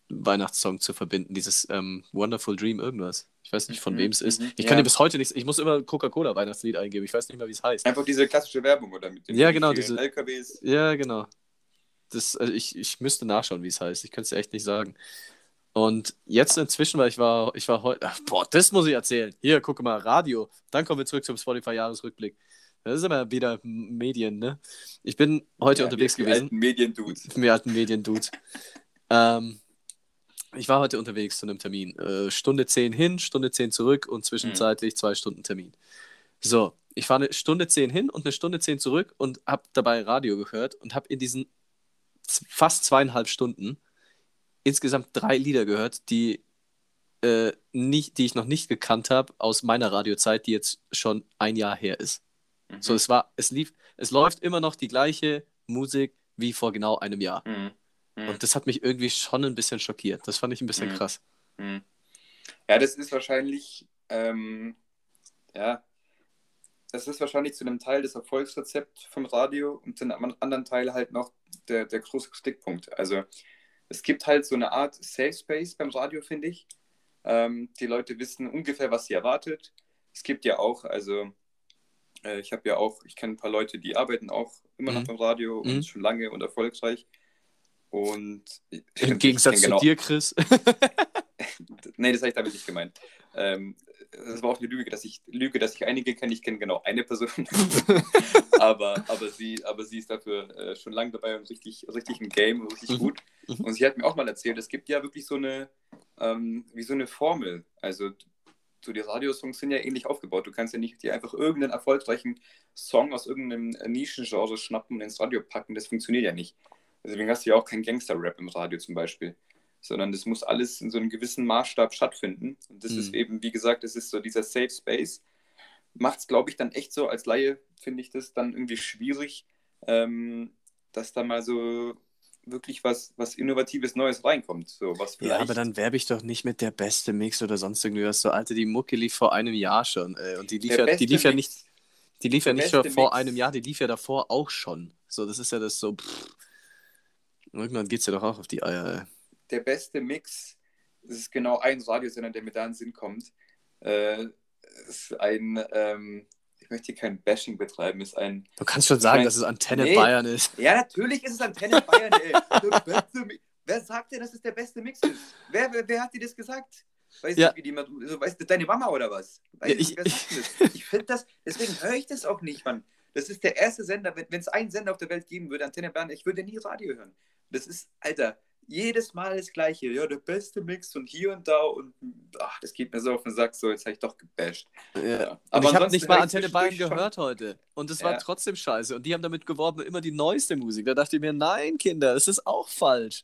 Weihnachtssong zu verbinden, dieses ähm, Wonderful Dream irgendwas. Ich weiß nicht, von Mhm, wem es ist. mhm, Ich ja. kann dir bis heute nichts, ich muss immer Coca-Cola Weihnachtslied eingeben, ich weiß nicht mehr, wie es heißt. Einfach diese klassische Werbung, oder? Mit den Ja, genau, diese- LKWs. Ja, genau. Das, also ich, ich müsste nachschauen, wie es heißt. Ich könnte es echt nicht sagen. Und jetzt inzwischen, weil ich war, ich war heute, boah, das muss ich erzählen. Hier, guck mal, Radio. Dann kommen wir zurück zum Spotify-Jahresrückblick. Das ist immer wieder Medien, ne? Ich bin heute Ja, unterwegs die gewesen. alten Mediendudes. Wir alten Medien-Dudes. ähm, ich war heute unterwegs zu einem Termin. Äh, Stunde 10 hin, Stunde 10 zurück und zwischenzeitlich zwei Stunden Termin. So, ich fahre eine Stunde 10 hin und eine Stunde 10 zurück und habe dabei Radio gehört und habe in diesen fast zweieinhalb Stunden insgesamt drei Lieder gehört, die äh, nicht, die ich noch nicht gekannt habe aus meiner Radiozeit, die jetzt schon ein Jahr her ist. Mhm. So, es war, es lief, es läuft immer noch die gleiche Musik wie vor genau einem Jahr. Mhm. Mhm. Und das hat mich irgendwie schon ein bisschen schockiert. Das fand ich ein bisschen Mhm. krass. Mhm. Ja, das ist wahrscheinlich, ähm, ja, das ist wahrscheinlich zu einem Teil das Erfolgsrezept vom Radio und zu einem anderen Teil halt noch der, der große Stickpunkt. Also es gibt halt so eine Art Safe Space beim Radio, finde ich. Ähm, die Leute wissen ungefähr, was sie erwartet. Es gibt ja auch, also äh, ich habe ja auch, ich kenne ein paar Leute, die arbeiten auch immer noch Mhm. beim Radio Mhm. und schon lange und erfolgreich. Und Im Gegensatz zu genau, dir, Chris. (laughs) Nee, das habe ich damit nicht gemeint. Ähm, das war auch eine Lüge, dass ich Lüge, dass ich einige kenne. Ich kenne genau eine Person. (laughs) aber, aber, sie, aber sie ist dafür äh, schon lange dabei und richtig, richtig im Game und richtig Mhm. gut. Mhm. Und sie hat mir auch mal erzählt, es gibt ja wirklich so eine, ähm, wie so eine Formel. Also so die Radiosongs sind ja ähnlich aufgebaut. Du kannst ja nicht dir einfach irgendeinen erfolgreichen Song aus irgendeinem Nischengenre schnappen und ins Radio packen. Das funktioniert ja nicht. Deswegen hast du ja auch keinen Gangster-Rap im Radio zum Beispiel sondern das muss alles in so einem gewissen Maßstab stattfinden. Und das Mhm. ist eben, wie gesagt, das ist so dieser Safe Space. Macht es, glaube ich, dann echt so, als Laie finde ich das dann irgendwie schwierig, ähm, dass da mal so wirklich was, was Innovatives Neues reinkommt. So, was Ja, vielleicht, aber dann werbe ich doch nicht mit der beste Mix oder sonst irgendwie was. So, Alter, die Mucke lief vor einem Jahr schon. Ey. Und die lief, Der ja, die lief ja nicht, die lief ja nicht vor Mix- einem Jahr, die lief ja davor auch schon. So, das ist ja das so. Pff. Irgendwann geht's ja doch auch auf die Eier. Ey. der beste Mix, das ist genau ein Radiosender, der mir da in den Sinn kommt, äh, ist ein, ähm, ich möchte hier kein Bashing betreiben, ist ein Du kannst schon sagen, mein- dass es Antenne Nee. Bayern ist. Ja, natürlich ist es Antenne Bayern, ey. Wer sagt dir, dass es der beste Mix ist? Wer, wer, wer hat dir das gesagt? Weiß Ja. nicht, wie die so, weißt du, deine Mama oder was? Weiß Ja, nicht, ich- das? Ich finde das, deswegen höre ich das auch nicht, Mann. Das ist der erste Sender, wenn es einen Sender auf der Welt geben würde, Antenne Bayern, ich würde nie Radio hören. Das ist, Alter, jedes Mal das Gleiche. Ja, der beste Mix und hier und da und ach, das geht mir so auf den Sack, so, jetzt habe ich doch gebasht. Ja. Aber ich habe nicht mal ich Antenne Bayern gehört heute. Und es war Ja. trotzdem scheiße. Und die haben damit geworben, immer die neueste Musik. Da dachte ich mir, nein, Kinder, es ist auch falsch.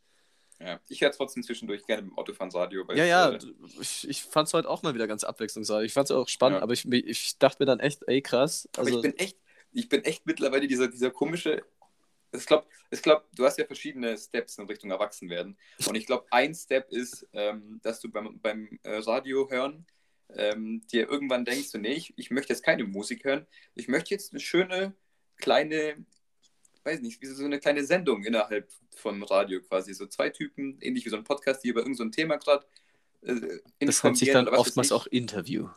Ja, ich höre trotzdem zwischendurch gerne im Autofahren Radio. Ja, ja, äh, ich, ich fand es heute auch mal wieder ganz abwechslungsreich. Ich fand es auch spannend, Ja. aber ich, ich dachte mir dann echt, ey, krass. Aber Also, ich bin echt, ich bin echt mittlerweile dieser, dieser komische. Ich glaube, ich glaub, du hast ja verschiedene Steps in Richtung Erwachsenwerden. Und ich glaube, ein Step ist, ähm, dass du beim, beim äh, Radio hören ähm, dir irgendwann denkst, nee, ich, ich möchte jetzt keine Musik hören. Ich möchte jetzt eine schöne, kleine, weiß nicht, wie so eine kleine Sendung innerhalb von Radio quasi. So zwei Typen, ähnlich wie so ein Podcast, die über irgendein so ein Thema gerade äh, das nennt sich dann oftmals auch Interview.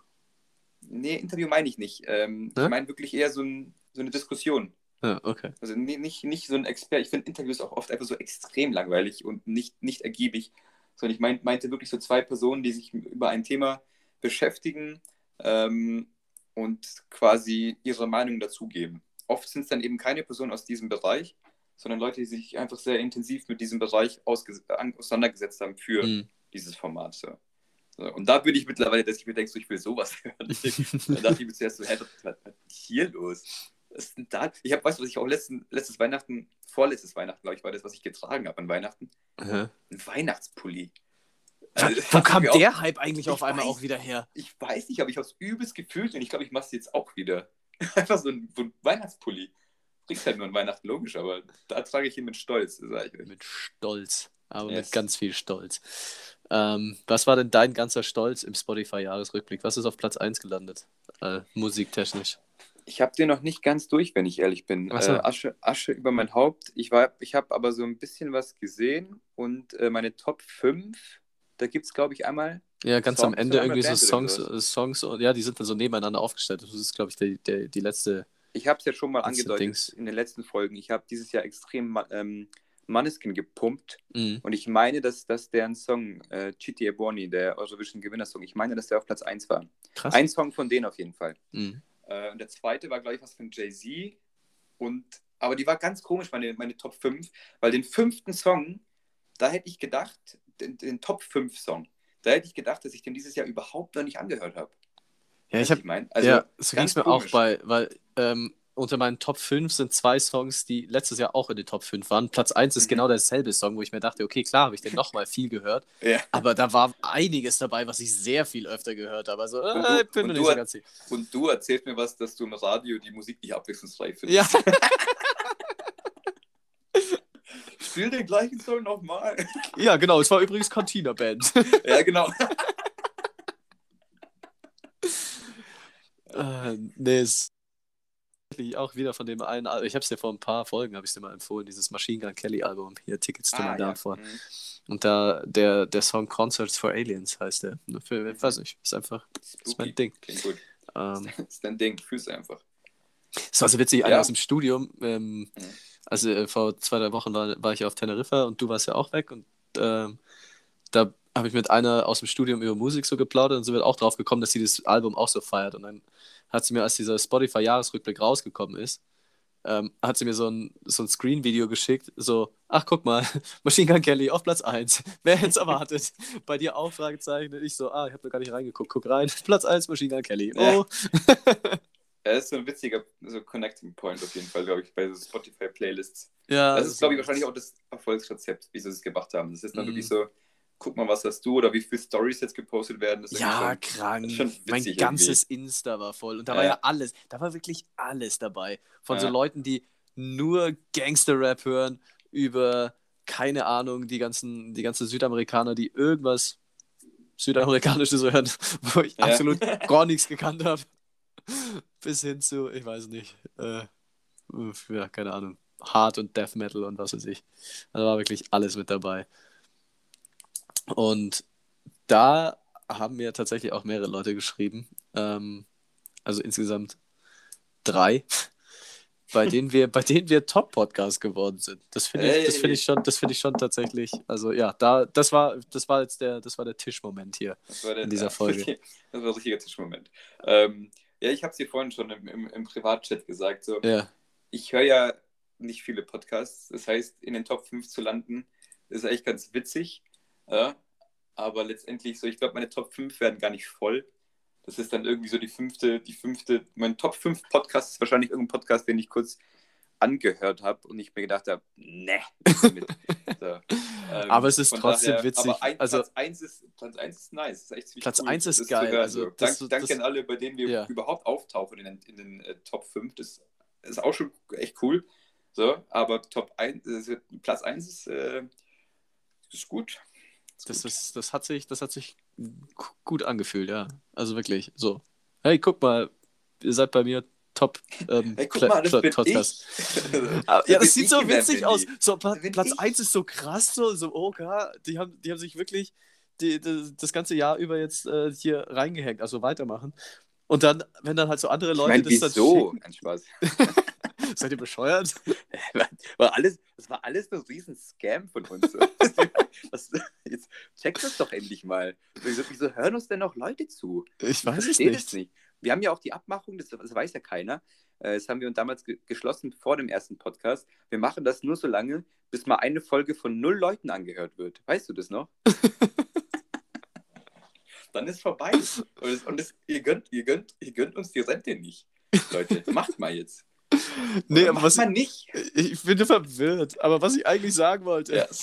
Nee, Interview meine ich nicht. Ähm, Ne? Ich meine wirklich eher so, ein, so eine Diskussion. Ja, okay. Also nicht, nicht so ein Expert. Ich finde Interviews auch oft einfach so extrem langweilig und nicht, nicht ergiebig. Sondern ich mein, meinte wirklich so zwei Personen, die sich über ein Thema beschäftigen ähm, und quasi ihre Meinung dazugeben. Oft sind es dann eben keine Personen aus diesem Bereich, sondern Leute, die sich einfach sehr intensiv mit diesem Bereich auseinandergesetzt haben für Hm. dieses Format. So. So, und da bin ich mittlerweile, dass ich mir denke, so, ich will sowas (laughs) hören. da dachte ich mir zuerst so, hä, was ist hier los? Ist denn da? Ich habe, weißt du, was ich auch letzten, letztes Weihnachten, vorletztes Weihnachten, glaube ich, war das, was ich getragen habe an Weihnachten? Aha. Ein Weihnachtspulli. Wo Also, Wo kam mir auch- der Hype eigentlich Ich auf einmal weiß- auch wieder her? Ich weiß nicht, aber ich habe es übelst gefühlt und ich glaube, ich mache es jetzt auch wieder. (laughs) Einfach so ein, so ein Weihnachtspulli. Kriegst halt nur an Weihnachten, logisch, aber da trage ich ihn mit Stolz, sag ich euch. Mit Stolz. Aber Yes. mit ganz viel Stolz. Ähm, was war denn dein ganzer Stolz im Spotify-Jahresrückblick? Was ist auf Platz 1 gelandet? Äh, musiktechnisch. Ich habe den noch nicht ganz durch, wenn ich ehrlich bin. Äh, Asche, Asche über mein Haupt. Ich, war- ich habe aber so ein bisschen was gesehen und äh, meine Top 5, da gibt es, glaube ich, einmal. Ja, ganz Songs am Ende irgendwie so Songs, äh, Songs und ja, die sind dann so nebeneinander aufgestellt. Das ist, glaube ich, die, die, die letzte. Ich habe es ja schon mal angedeutet Dings. in den letzten Folgen. Ich habe dieses Jahr extrem ähm, Maneskin gepumpt Mhm. und ich meine, dass, dass deren Song äh, Chiti Ebony, der Eurovision Gewinnersong, ich meine, dass der auf Platz 1 war. Krass. Ein Song von denen auf jeden Fall. Mhm. Äh, und der zweite war, glaube ich, was von Jay-Z. Und, aber die war ganz komisch, meine, meine Top 5, weil den fünften Song, da hätte ich gedacht, den, den Top 5 Song, da hätte ich gedacht, dass ich den dieses Jahr überhaupt noch nicht angehört habe. Ja, ich habe ich mein? Also, ja, so ging es mir auch bei, weil ähm, unter meinen Top 5 sind zwei Songs, die letztes Jahr auch in den Top 5 waren. Platz 1 ist Mhm. genau derselbe Song, wo ich mir dachte, okay, klar, habe ich den nochmal viel gehört. (laughs) Ja. Aber da war einiges dabei, was ich sehr viel öfter gehört habe. Also, Und äh, du- ich bin mir nicht so ganz sicher. Und du erzählst mir was, dass du im Radio die Musik nicht abwechslungsreich findest. Ja, (laughs) Spiel den gleichen Song nochmal. (laughs) ja, genau. Es war übrigens Cantina Band. ja, genau. äh, nee, es wirklich auch wieder von dem einen. Al- Ich habe es dir vor ein paar Folgen, habe ich dir mal empfohlen, dieses Machine Gun Kelly Album. Hier, Tickets to Ah, My ja. Downfall. Mhm. Und da, der, der Song Concerts for Aliens heißt der. Für, ich weiß nicht, ist einfach, ist mein. Ding. Klingt gut. Ähm, ist dein Ding. Fühlst einfach. Es war so witzig, Ja. einer aus dem Studium, ähm, Mhm. also äh, vor zwei, drei Wochen war, war ich auf Teneriffa und du warst ja auch weg und ähm, da habe ich mit einer aus dem Studium über Musik so geplaudert und so wird auch drauf gekommen, dass sie das Album auch so feiert und dann hat sie mir, als dieser Spotify-Jahresrückblick rausgekommen ist, ähm, hat sie mir so ein, so ein Screen-Video geschickt, so, ach guck mal, (laughs) Machine Gun Kelly auf Platz 1, (laughs) wer hätte es erwartet? (laughs) Bei dir auch, Fragezeichen, ich so, ah, ich habe noch gar nicht reingeguckt, guck rein, Platz 1 Machine Gun Kelly, Ja. oh. Er ist so ein witziger so Connecting Point auf jeden Fall, glaube ich, bei so Spotify-Playlists. Ja, Das ist, glaube ich, wahrscheinlich auch das Erfolgsrezept, wie sie es gemacht haben. Das ist dann Mhm. wirklich so, guck mal, was hast du oder wie viele Stories jetzt gepostet werden. Das Ja, irgendwie krank. schon mein witzig ganzes Insta war voll. Und da Ja. war ja alles, da war wirklich alles dabei. Von so Ja. Leuten, die nur Gangster-Rap hören, über, keine Ahnung, die ganzen, die ganzen Südamerikaner, die irgendwas Südamerikanisches (laughs) hören, wo ich Ja. absolut (laughs) gar nichts gekannt habe. Bis hin zu, ich weiß nicht, äh, ja, keine Ahnung, Hard und Death Metal und was weiß ich. Da war wirklich alles mit dabei. Und da haben mir tatsächlich auch mehrere Leute geschrieben. Ähm, also insgesamt drei, (laughs) bei denen wir, bei denen wir Top-Podcast geworden sind. Das finde ich, das Hey. finde ich schon, das finde ich schon tatsächlich. Also ja, da, das war, das war jetzt der, das war der Tischmoment hier. Das war der, in dieser Folge. (laughs) Das war ein richtiger Tischmoment. Ähm, ja, ich habe es dir vorhin schon im, im, im Privatchat gesagt. So, Ja, Ich höre ja nicht viele Podcasts. Das heißt, in den Top 5 zu landen, ist eigentlich ganz witzig. Ja? Aber letztendlich so, ich glaube, meine Top 5 werden gar nicht voll. Das ist dann irgendwie so die fünfte, die fünfte, mein Top 5 Podcast ist wahrscheinlich irgendein Podcast, den ich kurz angehört habe und ich mir gedacht habe, ne. (laughs) So, ähm, Aber es ist trotzdem witzig. Aber ein, Also- Platz 1 ist, Platz 1 ist nice. Das ist echt Platz cool, 1 ist das geil, hören, also so. das- Dank, danke das- an alle, bei denen wir Ja. überhaupt auftauchen in den, in den äh, Top 5. Das ist auch schon echt cool. So, aber Top 1, äh, Platz 1 ist, äh, ist gut. Das, gut. ist, das, hat sich, das hat sich gut angefühlt, ja. Also wirklich so. Hey, guck mal, ihr seid bei mir Top ähm, Hey, guck mal, das bin Podcast. ich. (laughs) Ah, Das Ja, das sieht ich so witzig aus. So, Pla Das bin Platz ich. 1 ist so krass, so, so okay, die haben, die haben sich wirklich die, die, das ganze Jahr über jetzt äh, hier reingehängt, also weitermachen. Und dann, wenn dann halt so andere Ich Leute meine, das dann wieso? schicken, Ein Spaß. (laughs) (laughs) seid ihr bescheuert? (laughs) War alles, das war alles ein riesen Scam von uns. (laughs) Was, jetzt check das doch endlich mal. Wieso, wieso hören uns denn noch Leute zu? Ich weiß es nicht. das nicht. Wir haben ja auch die Abmachung, das, das weiß ja keiner. Äh, Das haben wir uns damals ge geschlossen vor dem ersten Podcast. Wir machen das nur so lange, bis mal eine Folge von null Leuten angehört wird. Weißt du das noch? Dann ist vorbei. Und, es, und es, ihr, gönnt, ihr, gönnt, ihr gönnt uns die Rente nicht. Leute, macht mal jetzt. (laughs) Nee, aber was man nicht. ich bin verwirrt. Aber was ich eigentlich sagen wollte, Ja. (laughs)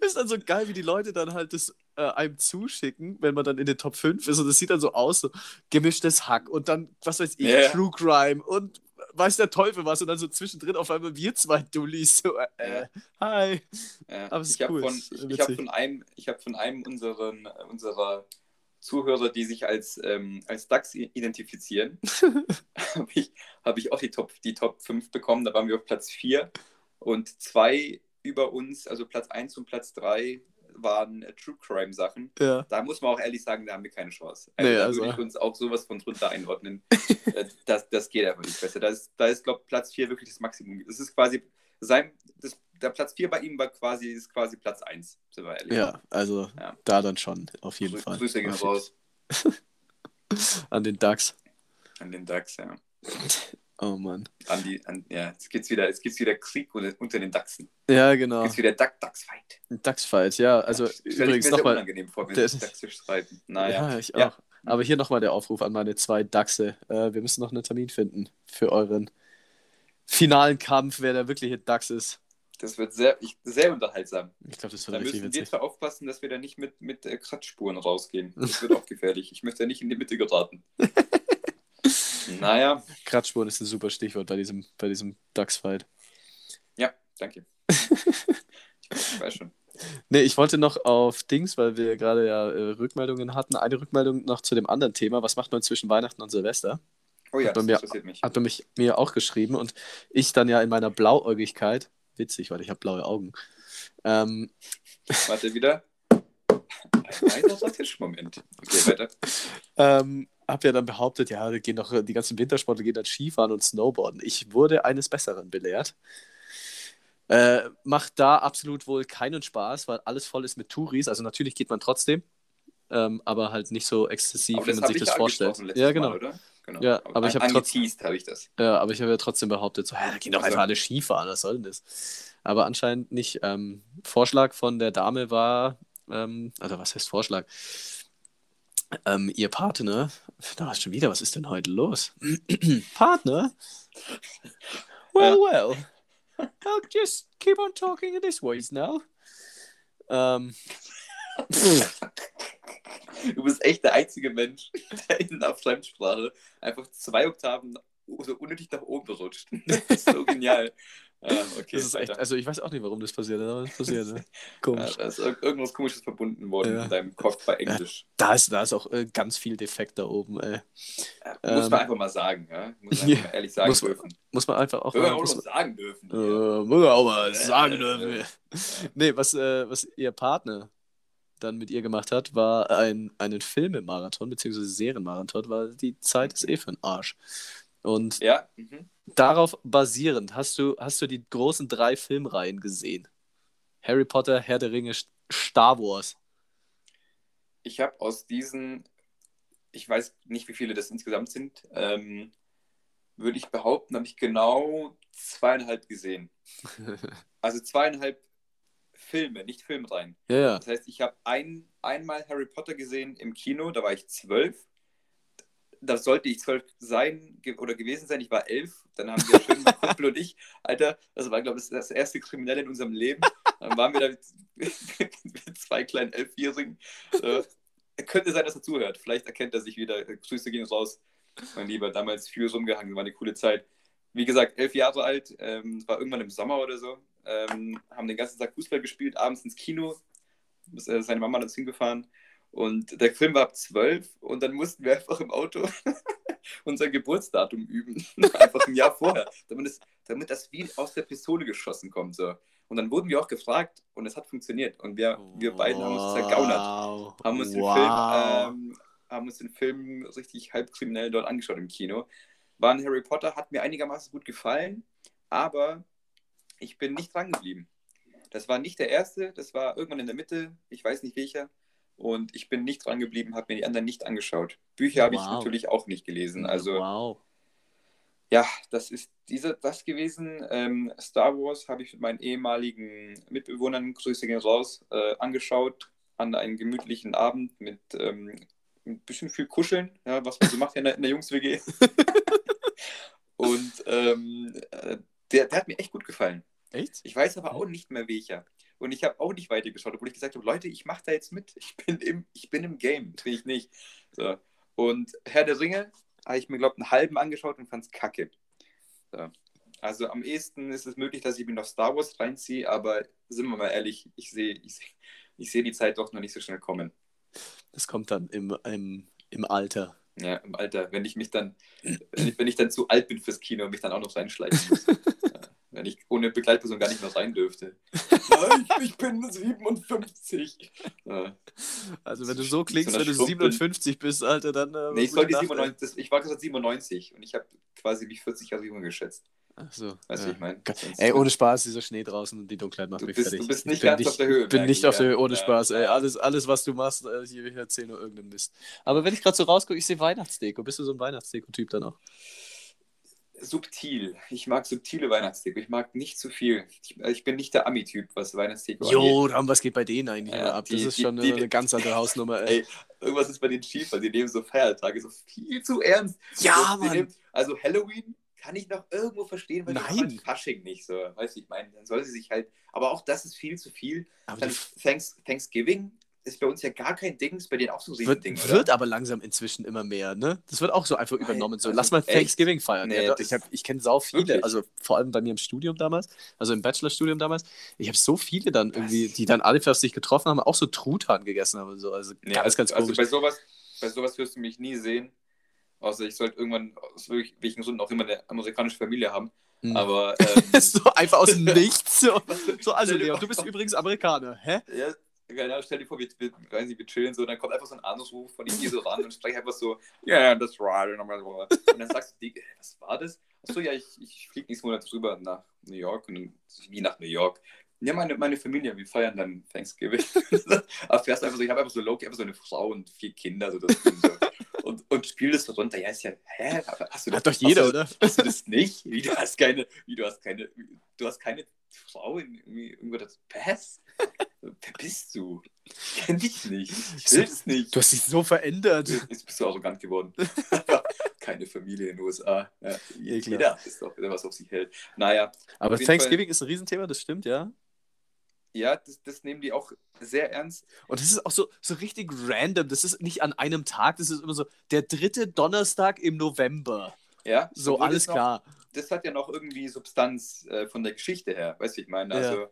ist dann so geil, wie die Leute dann halt das äh, einem zuschicken, wenn man dann in den Top 5 ist. Und das sieht dann so aus, so gemischtes Hack und dann, was weiß ich, Ja. True Crime und weiß der Teufel was. Und dann so zwischendrin auf einmal wir zwei Dullis. So, äh, Ja. hi. Ja, Aber es ist ich habe cool, von, es ist ich, ich hab witzig. von einem, ich hab von einem unseren, unserer Zuhörer, die sich als, ähm, als DAX identifizieren, (laughs) habe ich, hab ich auch die Top, die Top 5 bekommen. Da waren wir auf Platz 4 und zwei über uns, also Platz 1 und Platz 3 waren äh, True Crime Sachen. Ja. Da muss man auch ehrlich sagen, da haben wir keine Chance. Also Nee, da also- würde ich uns auch sowas von drunter einordnen. (laughs) Äh, das, das geht einfach nicht besser. Da ist, da ist glaube Platz 4 wirklich das Maximum. Das ist quasi sein, das, der Platz 4 bei ihm war quasi, ist quasi Platz 1, sind wir ehrlich. ja, also Ja. da dann schon, auf jeden Grü Fall. Grüße gehen raus (laughs) An den DAX. an den DAX, ja. Oh Mann. An die, an, ja, jetzt gibt's wieder, jetzt wieder Krieg unter, den Dachsen. Ja, genau. Jetzt wieder DAX, DAX-Fight. DAX-Fight, ja. Also mir übrigens nochmal. unangenehm vor, wenn der- sich DAX streiten. Naja. Ja, ich Ja. auch. Aber hier nochmal der Aufruf an meine zwei Dachse. Äh, wir müssen noch einen Termin finden für euren finalen Kampf, wer der wirkliche Dachs ist. Das wird sehr, ich, sehr unterhaltsam. Ich glaube, das Da wird richtig müssen wir witzig. zwar aufpassen, dass wir da nicht mit, mit äh, Kratzspuren rausgehen. Das wird auch gefährlich. Ich möchte ja nicht in die Mitte geraten. (laughs) naja, Kratzspuren ist ein super Stichwort bei diesem, bei diesem Dachs-Fight. ja, danke. (laughs) ich weiß schon. Nee, ich wollte noch auf Dings, weil wir gerade ja äh, Rückmeldungen hatten. Eine Rückmeldung noch zu dem anderen Thema. Was macht man zwischen Weihnachten und Silvester? Oh ja, Hat das mir- interessiert mich. Hat er mich, mir auch geschrieben und ich dann ja in meiner Blauäugigkeit, witzig, weil ich habe blaue Augen, ähm, (laughs) Warte wieder. Ein Tischmoment. Okay, weiter. ähm, habe ja dann behauptet, ja, gehen doch die ganzen Wintersportler gehen dann Skifahren und Snowboarden. Ich wurde eines Besseren belehrt. Äh, macht da absolut wohl keinen Spaß, weil alles voll ist mit Touris. Also natürlich geht man trotzdem, ähm, aber halt nicht so exzessiv, wie man sich ich das vorstellt. Ja, genau. Mal, oder? Genau. Ja, aber ich hab trotz- Angeteased habe ich das. Ja, aber ich habe ja trotzdem behauptet, so, da gehen doch Also- einfach alle Skifahren, was soll denn das? Aber anscheinend nicht. Ähm, Vorschlag von der Dame war, ähm, also was heißt Vorschlag? Ähm, ihr Partner, (laughs) da ist schon wieder, was ist denn heute los? (clears throat) Partner? Well, well. I'll just keep on talking in this ways now. Ähm, Du bist echt der einzige Mensch, der in einer Fremdsprache einfach zwei Oktaven so unnötig nach oben rutscht. Das ist so genial. Ja, okay, das ist echt, also ich weiß auch nicht, warum das passiert, aber es passiert. Ne? (laughs) Ja, Komisch. da ist ir- irgendwas Komisches verbunden worden Ja. in deinem Kopf bei Englisch. Da ist, da ist auch äh, ganz viel Defekt da oben, ey. Ja, muss Ähm, man einfach mal sagen. Ja? Muss man (laughs) ja, einfach mal ehrlich sagen muss man- dürfen. Muss man einfach auch mal. auch Muss man, sagen dürfen. äh, muss man auch mal sagen dürfen. Nee, was, äh, was ihr Partner dann mit ihr gemacht hat, war ein, einen Filmemarathon, beziehungsweise Serienmarathon, weil die Zeit ist eh für den Arsch. Und Ja, mhm. darauf basierend, hast du, hast du die großen drei Filmreihen gesehen? Harry Potter, Herr der Ringe, Star Wars. ich habe aus diesen, ich weiß nicht, wie viele das insgesamt sind, ähm, würde ich behaupten, habe ich genau zweieinhalb gesehen. (laughs) Also zweieinhalb Filme, nicht Filmreihen. ja, ja. Das heißt, ich habe ein, einmal Harry Potter gesehen im Kino, da war ich zwölf. Da sollte ich zwölf sein ge oder gewesen sein. Ich war elf. Dann haben wir schön, mein (laughs) Kumpel und ich, Alter, das war, glaube ich, das erste Kriminelle in unserem Leben. Dann waren wir da mit, mit zwei kleinen Elfjährigen. Äh, könnte sein, dass er zuhört. Vielleicht erkennt er sich wieder. Grüße gehen raus, mein Lieber. Damals viel rumgehangen, war eine coole Zeit. Wie gesagt, elf Jahre alt, ähm, war irgendwann im Sommer oder so. Ähm, haben den ganzen Tag Fußball gespielt, abends ins Kino. Ist, äh, Seine Mama hat uns hingefahren. Und der Film war ab zwölf und dann mussten wir einfach im Auto (laughs) unser Geburtsdatum üben. (laughs) einfach ein Jahr vorher, damit, es, damit das wie aus der Pistole geschossen kommt. So. Und dann wurden wir auch gefragt und es hat funktioniert. Und wir, wir beiden haben uns zergaunert Wow. haben uns, den wow. Film, ähm, haben uns den Film richtig halb kriminell dort angeschaut im Kino. War ein Harry Potter, hat mir einigermaßen gut gefallen, aber ich bin nicht dran geblieben. Das war nicht der erste, das war irgendwann in der Mitte, ich weiß nicht welcher. Und ich bin nicht dran geblieben, habe mir die anderen nicht angeschaut. Bücher habe ich Wow. natürlich auch nicht gelesen. Also wow. ja, das ist diese, das gewesen. Ähm, Star Wars habe ich mit meinen ehemaligen Mitbewohnern, Grüße gehen raus, äh, angeschaut an einem gemütlichen Abend mit ähm, ein bisschen viel Kuscheln, ja, was man so macht in der, in der Jungs-WG. (laughs) Und ähm, äh, der, der hat mir echt gut gefallen. Echt? Ich weiß aber auch nicht mehr welcher. Und ich habe auch nicht weitergeschaut, obwohl ich gesagt habe, Leute, ich mache da jetzt mit. Ich bin im, ich bin im Game, (laughs) bin ich nicht. So. Und Herr der Ringe habe ich mir, glaube ich, einen halben angeschaut und fand es kacke. So. Also am ehesten ist es möglich, dass ich mir noch Star Wars reinziehe, aber sind wir mal ehrlich, ich sehe ich seh, ich seh die Zeit doch noch nicht so schnell kommen. Das kommt dann im, im, im Alter. Ja, im Alter, wenn ich mich dann, wenn ich, wenn ich dann zu alt bin fürs Kino und mich dann auch noch reinschleichen muss. (laughs) ja, wenn ich ohne Begleitperson gar nicht mehr rein dürfte. (laughs) Nein, ich, ich bin 57. Ja. Also wenn du so klingst, So wenn du Schrumpel. 57 bist, Alter, dann... Äh, Nee, ich, gute soll die Nacht, 97, das, ich war gerade 97 und ich habe quasi mich 40 Jahre jünger geschätzt. Ach so. Weißt du, ja. wie ich meine? Ey, ohne Spaß, dieser Schnee draußen und die Dunkelheit macht Du mich bist- fertig. du bist Ich nicht bin ganz auf der Höhe, bin merke nicht ich, auf der. Höhe, ohne Ja, Spaß. Ey, alles, alles, was du machst, äh, hier, ich erzähle nur irgendeinen Mist. Aber wenn ich gerade so rausgucke, ich sehe Weihnachtsdeko. Bist du so ein Weihnachtsdeko-Typ dann auch? Subtil. Ich mag subtile Weihnachtsdeko. Ich mag nicht zu viel. Ich, ich bin nicht der Ami-Typ, was Weihnachtsdeko Jo, Ram, was geht bei denen eigentlich Ja, ab? Das die- ist die- schon die- eine (laughs) ganz andere Hausnummer, ey. Ey, irgendwas ist bei denen schief, weil die nehmen so Feiertage so viel zu ernst. Ja, Die Mann. nehmen- also Halloween kann ich noch irgendwo verstehen, weil die Nein. halt Fasching nicht so. Weißt du, ich meine, dann soll sie sich halt. Aber auch das ist viel zu viel. Aber die Thanks, Thanksgiving ist bei uns ja gar kein Ding, ist bei denen auch so ein wird, Riesending, oder? wird aber langsam inzwischen immer mehr, ne? Das wird auch so einfach Nein, übernommen. So, also lass mal echt? Thanksgiving feiern. Nee, ja, ich hab, ich kenne sau viele, Wirklich? also vor allem bei mir im Studium damals, also im Bachelorstudium damals. Ich habe so viele dann Was? irgendwie, die dann alle fast sich getroffen haben, auch so Truthahn gegessen haben und so. Also Nee, ganz, ganz also komisch. bei sowas, bei sowas wirst du mich nie sehen. Außer ich sollte irgendwann aus welchen Gründen auch immer eine amerikanische Familie haben. Hm. Aber (laughs) ähm, so einfach aus dem (laughs) Nichts. So, so also mal du bist übrigens Amerikaner, hä? ja, genau, stell dir vor, wir, wir, weiß nicht, wir chillen so, dann kommt einfach so ein Anruf von ich gehe so ran und spreche einfach so, ja, yeah, that's right. Und dann sagst du, Digga, was war das? Achso, ja, ich, ich fliege nächsten Monat drüber nach New York und dann, wie nach New York. Ja, meine, meine Familie, wir feiern dann Thanksgiving. (laughs) Aber fährst einfach so, ich habe einfach so Loki, einfach so eine Frau und vier Kinder, so das so. Und, und spiel das so runter. Ja, ist ja, hä? Hast du das, Hat doch jeder, hast oder? du, Hast du das nicht? Wie, du hast keine, wie, du hast keine, du hast keine Frau in irgendwie, irgendwo das, was? Wer bist du? Ich kenn dich nicht. Ich will es nicht. Du hast dich so verändert. Jetzt bist du arrogant geworden. (laughs) Keine Familie in den USA. Ja, jeder ist doch, der was auf sich hält. Naja, Aber Thanksgiving ist ein Riesenthema, das stimmt, ja. ja, das, das nehmen die auch sehr ernst. Und das ist auch so, so richtig random. Das ist nicht an einem Tag, das ist immer so der dritte Donnerstag im November. Ja, So, alles noch, klar. Das hat ja noch irgendwie Substanz äh, von der Geschichte her. Weißt du, ich meine, Ja.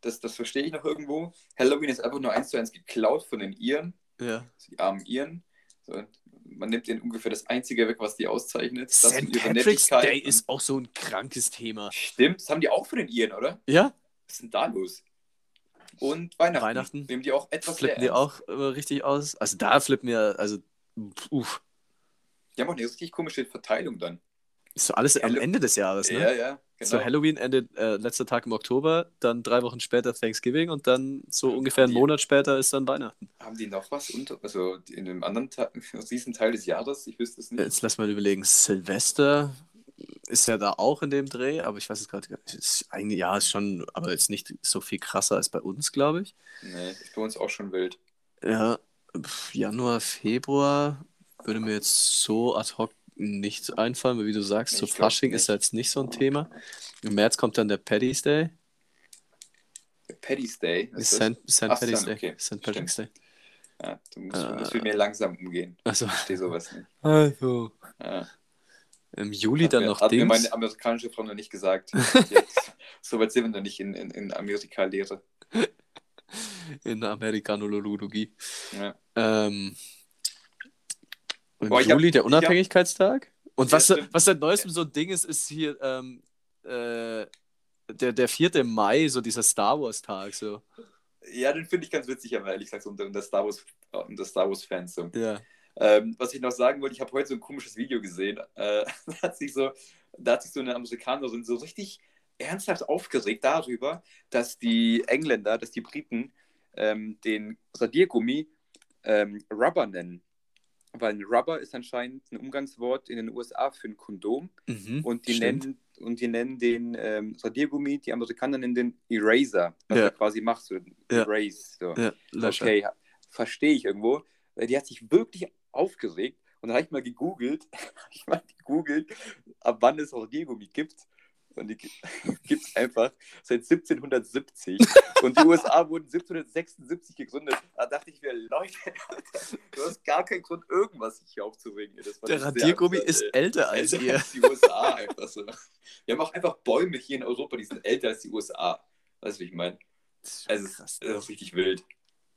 Das, das verstehe ich noch irgendwo. Halloween ist einfach nur eins zu eins geklaut von den Iren, Ja. die armen Iren. So, man nimmt ihnen ungefähr das Einzige weg, was die auszeichnet. Das St. Patrick's Day ist auch so ein krankes Thema. Stimmt, das haben die auch von den Iren, oder? Ja? Was ist denn da los? Und Weihnachten. Weihnachten. Nehmen die auch etwas Flippen die auch immer richtig aus? Also da flippen wir, also, uff. Die haben auch eine richtig komische Verteilung dann. Ist so alles am Hallo- Ende des Jahres, ne? Ja, ja, genau. So Halloween endet äh, letzter Tag im Oktober, dann drei Wochen später Thanksgiving und dann so ungefähr einen die- Monat später ist dann Weihnachten. Haben die noch was unter, also in einem anderen Teil, aus diesem Teil des Jahres? Ich wüsste es nicht. Jetzt lass mal überlegen. Silvester ist ja da auch in dem Dreh, aber ich weiß es gerade gar nicht. Ist eigentlich, ja, ist schon, aber jetzt nicht so viel krasser als bei uns, glaube ich. Nee, ist bei uns auch schon wild. Ja, Januar, Februar würde mir jetzt so ad hoc nichts einfallen, weil wie du sagst, ich glaub Fasching ist jetzt nicht so ein Thema. Im März kommt dann der Paddy's Day. Paddy's Day. ist? St. Paddy's. Day. okay. St. Patrick's Day. Ja, du musst, Äh. musst mit mir langsam umgehen. Also, Ich verstehe sowas nicht. (laughs) also. Ja. Im Juli Hat dann mir, noch hat mir Dings. meine amerikanische Frau noch nicht gesagt. (laughs) So weit sind wir noch nicht in, in, in Amerika-Lehre. in der Amerikanologie. Ja. Ähm, Im Boah, ich hab- Juli der ich hab- Unabhängigkeitstag. Und was, was seit neuestem so ein Ding ist, ist hier ähm, äh, der, der 4. Mai, so dieser Star Wars-Tag. So. ja, den finde ich ganz witzig, aber ehrlich gesagt, so unter, unter Star Wars, Wars-Fans. So. Ja. Ähm, was ich noch sagen wollte, ich habe heute so ein komisches Video gesehen. Äh, (laughs) da, hat sich so, da hat sich so eine Amerikanerin so richtig ernsthaft aufgeregt darüber, dass die Engländer, dass die Briten ähm, den Radiergummi ähm, Rubber nennen. Weil ein Rubber ist anscheinend ein Umgangswort in den USA für ein Kondom Mhm, und die stimmt. nennen und die nennen den ähm, Radiergummi, die Amerikaner nennen den Eraser, was Ja. er quasi macht, so Ja. Erase. So. Ja. Okay, verstehe ich irgendwo. Weil Die hat sich wirklich aufgeregt und dann habe ich mal gegoogelt, (laughs) ich mal gegoogelt, ab wann es Radiergummi gibt. Und die (laughs) gibt es einfach seit 1770. und die USA wurden 1776 gegründet. Da dachte ich mir, Leute, du hast gar keinen Grund, irgendwas sich hier aufzuregen. Das Der Radiergummi ist älter als älter als die USA einfach so. Wir haben auch einfach Bäume hier in Europa, die sind älter als die USA. Weißt du, wie ich meine? Das ist Also, krass, ist, es ist richtig wild.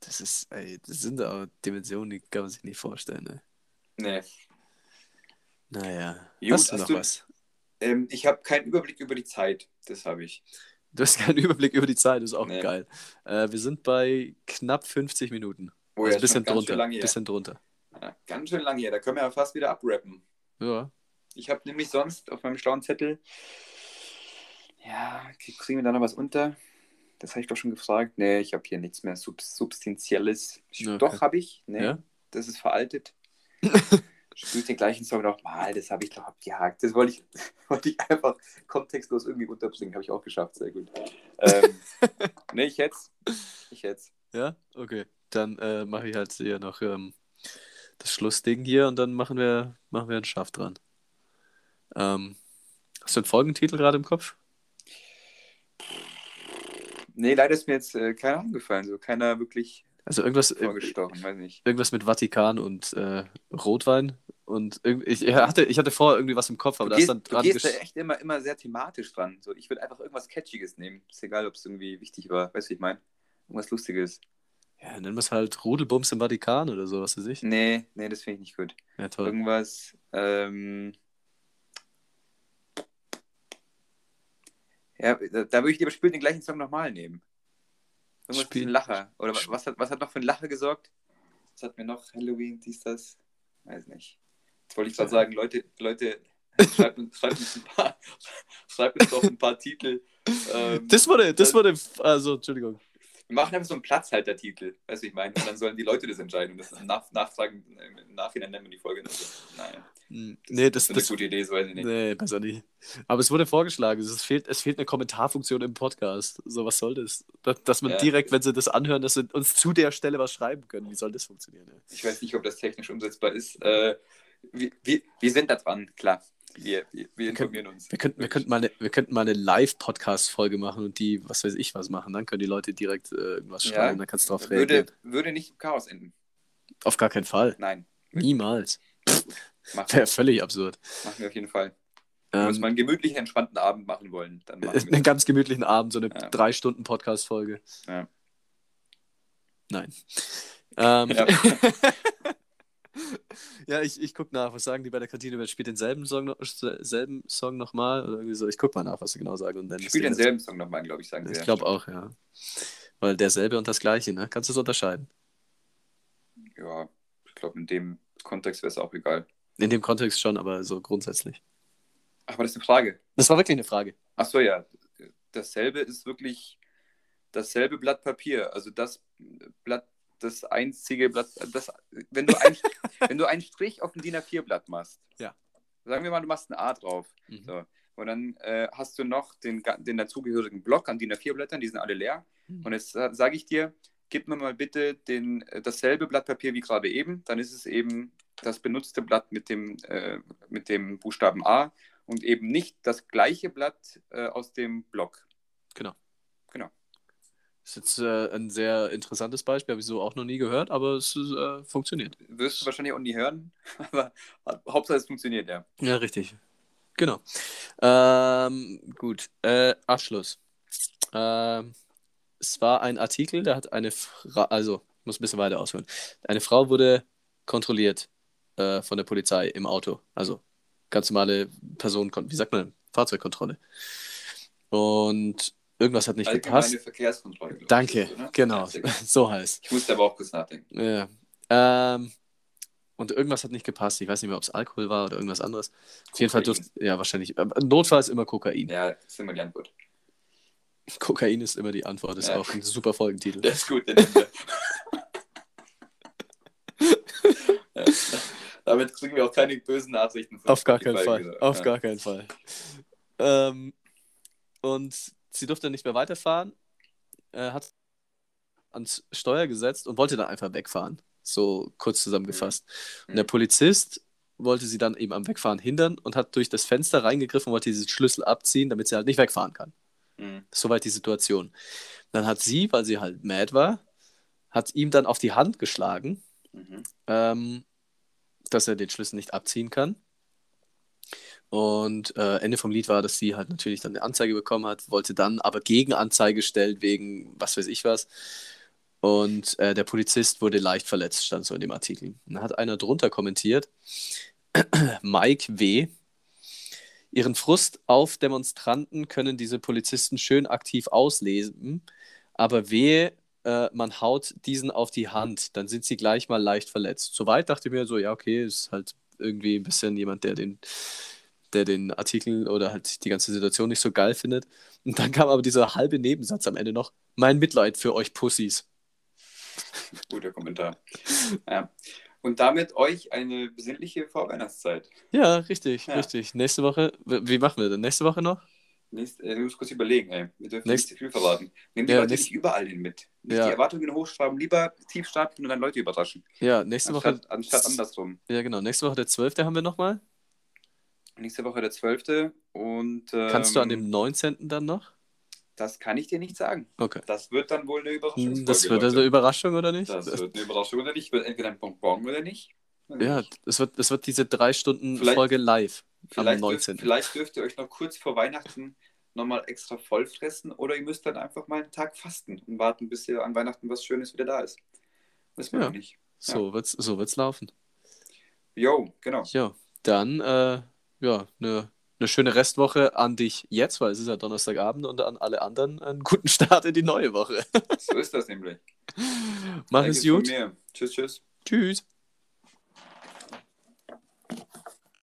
Das ist, ey, das sind aber Dimensionen, die kann man sich nicht vorstellen. Ne? Nee. Naja. Gut, hast du hast noch du- was? Ähm, ich habe keinen Überblick über die Zeit. Das habe ich. Du hast keinen (laughs) Überblick über die Zeit, ist auch Nee. geil. Äh, wir sind bei knapp 50 Minuten. Oh also ja, ein bisschen drunter. bisschen drunter. Ja, ganz schön lange her. Da können wir ja fast wieder abrappen. Ja. Ich habe nämlich sonst auf meinem schlauen Zettel. Ja, kriegen wir da noch was unter? Das habe ich doch schon gefragt. Nee, ich habe hier nichts mehr Sub Substanzielles. Okay. Doch, habe ich. Nee, Ja? das ist veraltet. (laughs) spielt den gleichen Song nochmal, das habe ich doch abgehakt. Das wollte ich, (laughs) wollte ich einfach kontextlos irgendwie unterbringen, habe ich auch geschafft, sehr gut. Ähm, (laughs) ne, ich jetzt. Ich jetzt. Ja, okay. Dann äh, mache ich halt hier noch ähm, das Schlussding hier und dann machen wir, machen wir einen Schaft dran. Ähm, hast du einen Folgentitel gerade im Kopf? Nee, leider ist mir jetzt äh, keiner angefallen. So keiner wirklich Also irgendwas, vorgestochen, weiß nicht. irgendwas mit Vatikan und äh, Rotwein. Und ich, hatte, ich hatte vorher irgendwie was im Kopf, aber Du da ist dann du dran gehst da echt immer, immer sehr thematisch dran. So, ich würde einfach irgendwas Catchiges nehmen. Ist egal, ob es irgendwie wichtig war. Weißt du, wie ich meine? Irgendwas Lustiges. Ja, nennen wir es halt Rudelbums im Vatikan oder so, was weiß ich. Nee, nee, das finde ich nicht gut. Ja, toll. Irgendwas. Ähm, ja, da, da würde ich lieber spielen den gleichen Song nochmal nehmen. Irgendwas Spiel- einem Lacher. Oder was, was, hat, was hat noch für ein Lacher gesorgt? Was hat mir noch? Halloween, dies, das? Weiß nicht. Jetzt wollte ich gerade sagen, Leute, Leute, (laughs) schreibt uns, schreibt uns, ein, paar, (laughs) schreibt uns doch ein paar Titel. Ähm, Das wurde, das wurde, also, Entschuldigung. wir machen einfach so einen Platzhalter-Titel, weißt du, ich meine? Und dann sollen die Leute das entscheiden. Und das nach, nachfragen, im Nachhinein nennen wir die Folge. Also, nein. Hm, Nee, das, ist eine das, gute Idee, so weiß ich nicht. nee, besser nicht. Aber es wurde vorgeschlagen, es fehlt, es fehlt eine Kommentarfunktion im Podcast. So, was soll das? Dass, dass man Ja. direkt, wenn sie das anhören, dass sie uns zu der Stelle was schreiben können. Wie soll das funktionieren? ey? Ich weiß nicht, ob das technisch umsetzbar ist. Äh, wir, wir, wir sind da dran, klar. Wir, wir, wir informieren uns. Wir könnten, wir könnten mal eine, wir könnten mal eine Live-Podcast-Folge machen und die, was weiß ich, was machen. Dann können die Leute direkt äh, irgendwas Ja. schreiben, dann kannst du darauf reagieren. würde, würde nicht im Chaos enden. Auf gar keinen Fall. Nein, Niemals. Wäre völlig absurd. machen wir auf jeden Fall. Wenn wir uns mal einen gemütlichen, entspannten Abend machen wollen, dann machen (laughs) wir einen das. ganz gemütlichen Abend, so eine Ja. drei Stunden Podcast-Folge. Ja. Nein. Ähm, Ja. (laughs) (laughs) ja, ich, ich guck nach. Was sagen die bei der Kantine? Wer spielt denselben Song, noch, selben Song nochmal? Oder irgendwie so? Ich guck mal nach, was sie genau sagen. Und dann Spiel denselben Song nochmal, glaube ich, sagen sie. Ich glaube auch, ja. Weil derselbe und das gleiche, ne? Kannst du es unterscheiden? Ja, ich glaube, in dem Kontext wäre es auch egal. In dem Kontext schon, aber so grundsätzlich. Ach, aber das ist eine Frage. Das war wirklich eine Frage. Ach so, ja. Dasselbe ist wirklich dasselbe Blatt Papier. Also das Blatt, das einzige Blatt, das, wenn, du ein, (laughs) wenn du einen Strich auf ein DIN A4-Blatt machst, Ja. sagen wir mal, du machst ein A drauf. Mhm. So. Und dann äh, hast du noch den, den dazugehörigen Block an DIN A4-Blättern, die sind alle leer. Mhm. Und jetzt äh, sage ich dir, gib mir mal bitte den, äh, dasselbe Blatt Papier wie gerade eben. Dann ist es eben das benutzte Blatt mit dem, äh, mit dem Buchstaben A und eben nicht das gleiche Blatt äh, aus dem Block. Genau. Das ist jetzt äh, ein sehr interessantes Beispiel, habe ich so auch noch nie gehört, aber es äh, funktioniert. Wirst du wahrscheinlich auch nie hören, (laughs) aber Hauptsache es funktioniert, ja. Ja, richtig. Genau. Ähm, gut. Äh, Abschluss. Ähm, es war ein Artikel, der hat eine Frau, also, ich muss ein bisschen weiter ausholen. Eine Frau wurde kontrolliert äh, von der Polizei im Auto. Also ganz normale Personen, wie sagt man, Fahrzeugkontrolle. Und irgendwas hat nicht Allgemeine gepasst. Verkehrskontrolle. ich, Danke, ne? genau, sehr gut. so heißt. Ich musste aber auch kurz nachdenken. Ja. Ähm, und irgendwas hat nicht gepasst. Ich weiß nicht mehr, ob es Alkohol war oder irgendwas anderes. Auf jeden Fall Kokain. durfte, ja, wahrscheinlich. Notfall ist immer Kokain. Ja, ist immer die Antwort. Kokain ist immer die Antwort. Ist Ja. auch ein super Folgentitel. Das ist gut, den (laughs) ja. Damit kriegen wir auch keine bösen Nachrichten. Auf gar keinen Fall. wieder. Auf ja. gar keinen Fall. Ähm, und sie durfte nicht mehr weiterfahren, äh, hat ans Steuer gesetzt und wollte dann einfach wegfahren. So kurz zusammengefasst. Und der Mhm. Polizist wollte sie dann eben am Wegfahren hindern und hat durch das Fenster reingegriffen und wollte diesen Schlüssel abziehen, damit sie halt nicht wegfahren kann. Mhm. Soweit die Situation. Dann hat sie, weil sie halt mad war, hat ihm dann auf die Hand geschlagen, Mhm. ähm, dass er den Schlüssel nicht abziehen kann. Und äh, Ende vom Lied war, dass sie halt natürlich dann eine Anzeige bekommen hat, wollte dann aber Gegenanzeige stellen wegen was weiß ich was. Und äh, der Polizist wurde leicht verletzt, stand so in dem Artikel. Dann hat einer drunter kommentiert, (clears throat) Mike W. Ihren Frust auf Demonstranten können diese Polizisten schön aktiv auslesen, aber wehe, äh, man haut diesen auf die Hand, dann sind sie gleich mal leicht verletzt. Soweit dachte ich mir so, ja, okay, ist halt irgendwie ein bisschen jemand, der den, der den Artikel oder halt die ganze Situation nicht so geil findet. Und dann kam aber dieser halbe Nebensatz am Ende noch, mein Mitleid für euch Pussys. Guter Kommentar. Ja. Und damit euch eine besinnliche Vorweihnachtszeit. Ja, richtig, Ja. richtig. Nächste Woche, wie machen wir denn? Nächste Woche noch? Nächst, äh, du musst kurz überlegen, ey. Wir dürfen Nächst- nicht zu viel verraten. Nehmt die Ja, Leute nicht überall hin mit. Nicht Ja. die Erwartungen hochschreiben, lieber tief stapeln und dann Leute überraschen. Ja, nächste Woche. Anstatt, anstatt andersrum. Ja, genau. Nächste Woche der 12. haben wir nochmal. Nächste Woche der 12. Und ähm, Kannst du an dem 19. dann noch? das kann ich dir nicht sagen. Okay. Das wird dann wohl eine Überraschung. Hm, Das wird eine Überraschung, oder nicht? Das wird eine (laughs) Überraschung oder nicht. Wird entweder ein Bonbon oder nicht. Oder Ja, es wird, es wird diese drei Stunden Vielleicht- Folge live am Vielleicht, 19. dürft, vielleicht dürft ihr euch noch kurz vor Weihnachten nochmal extra voll fressen oder ihr müsst dann einfach mal einen Tag fasten und warten, bis ihr an Weihnachten was Schönes wieder da ist. Wissen wir Ja. nicht. So wird's, so wird's laufen. Jo, genau. Ja, dann äh, ja, eine eine schöne Restwoche an dich jetzt, weil es ist ja Donnerstagabend und an alle anderen einen guten Start in die neue Woche. So ist das nämlich. Mach Danke es gut. Tschüss, tschüss. Tschüss.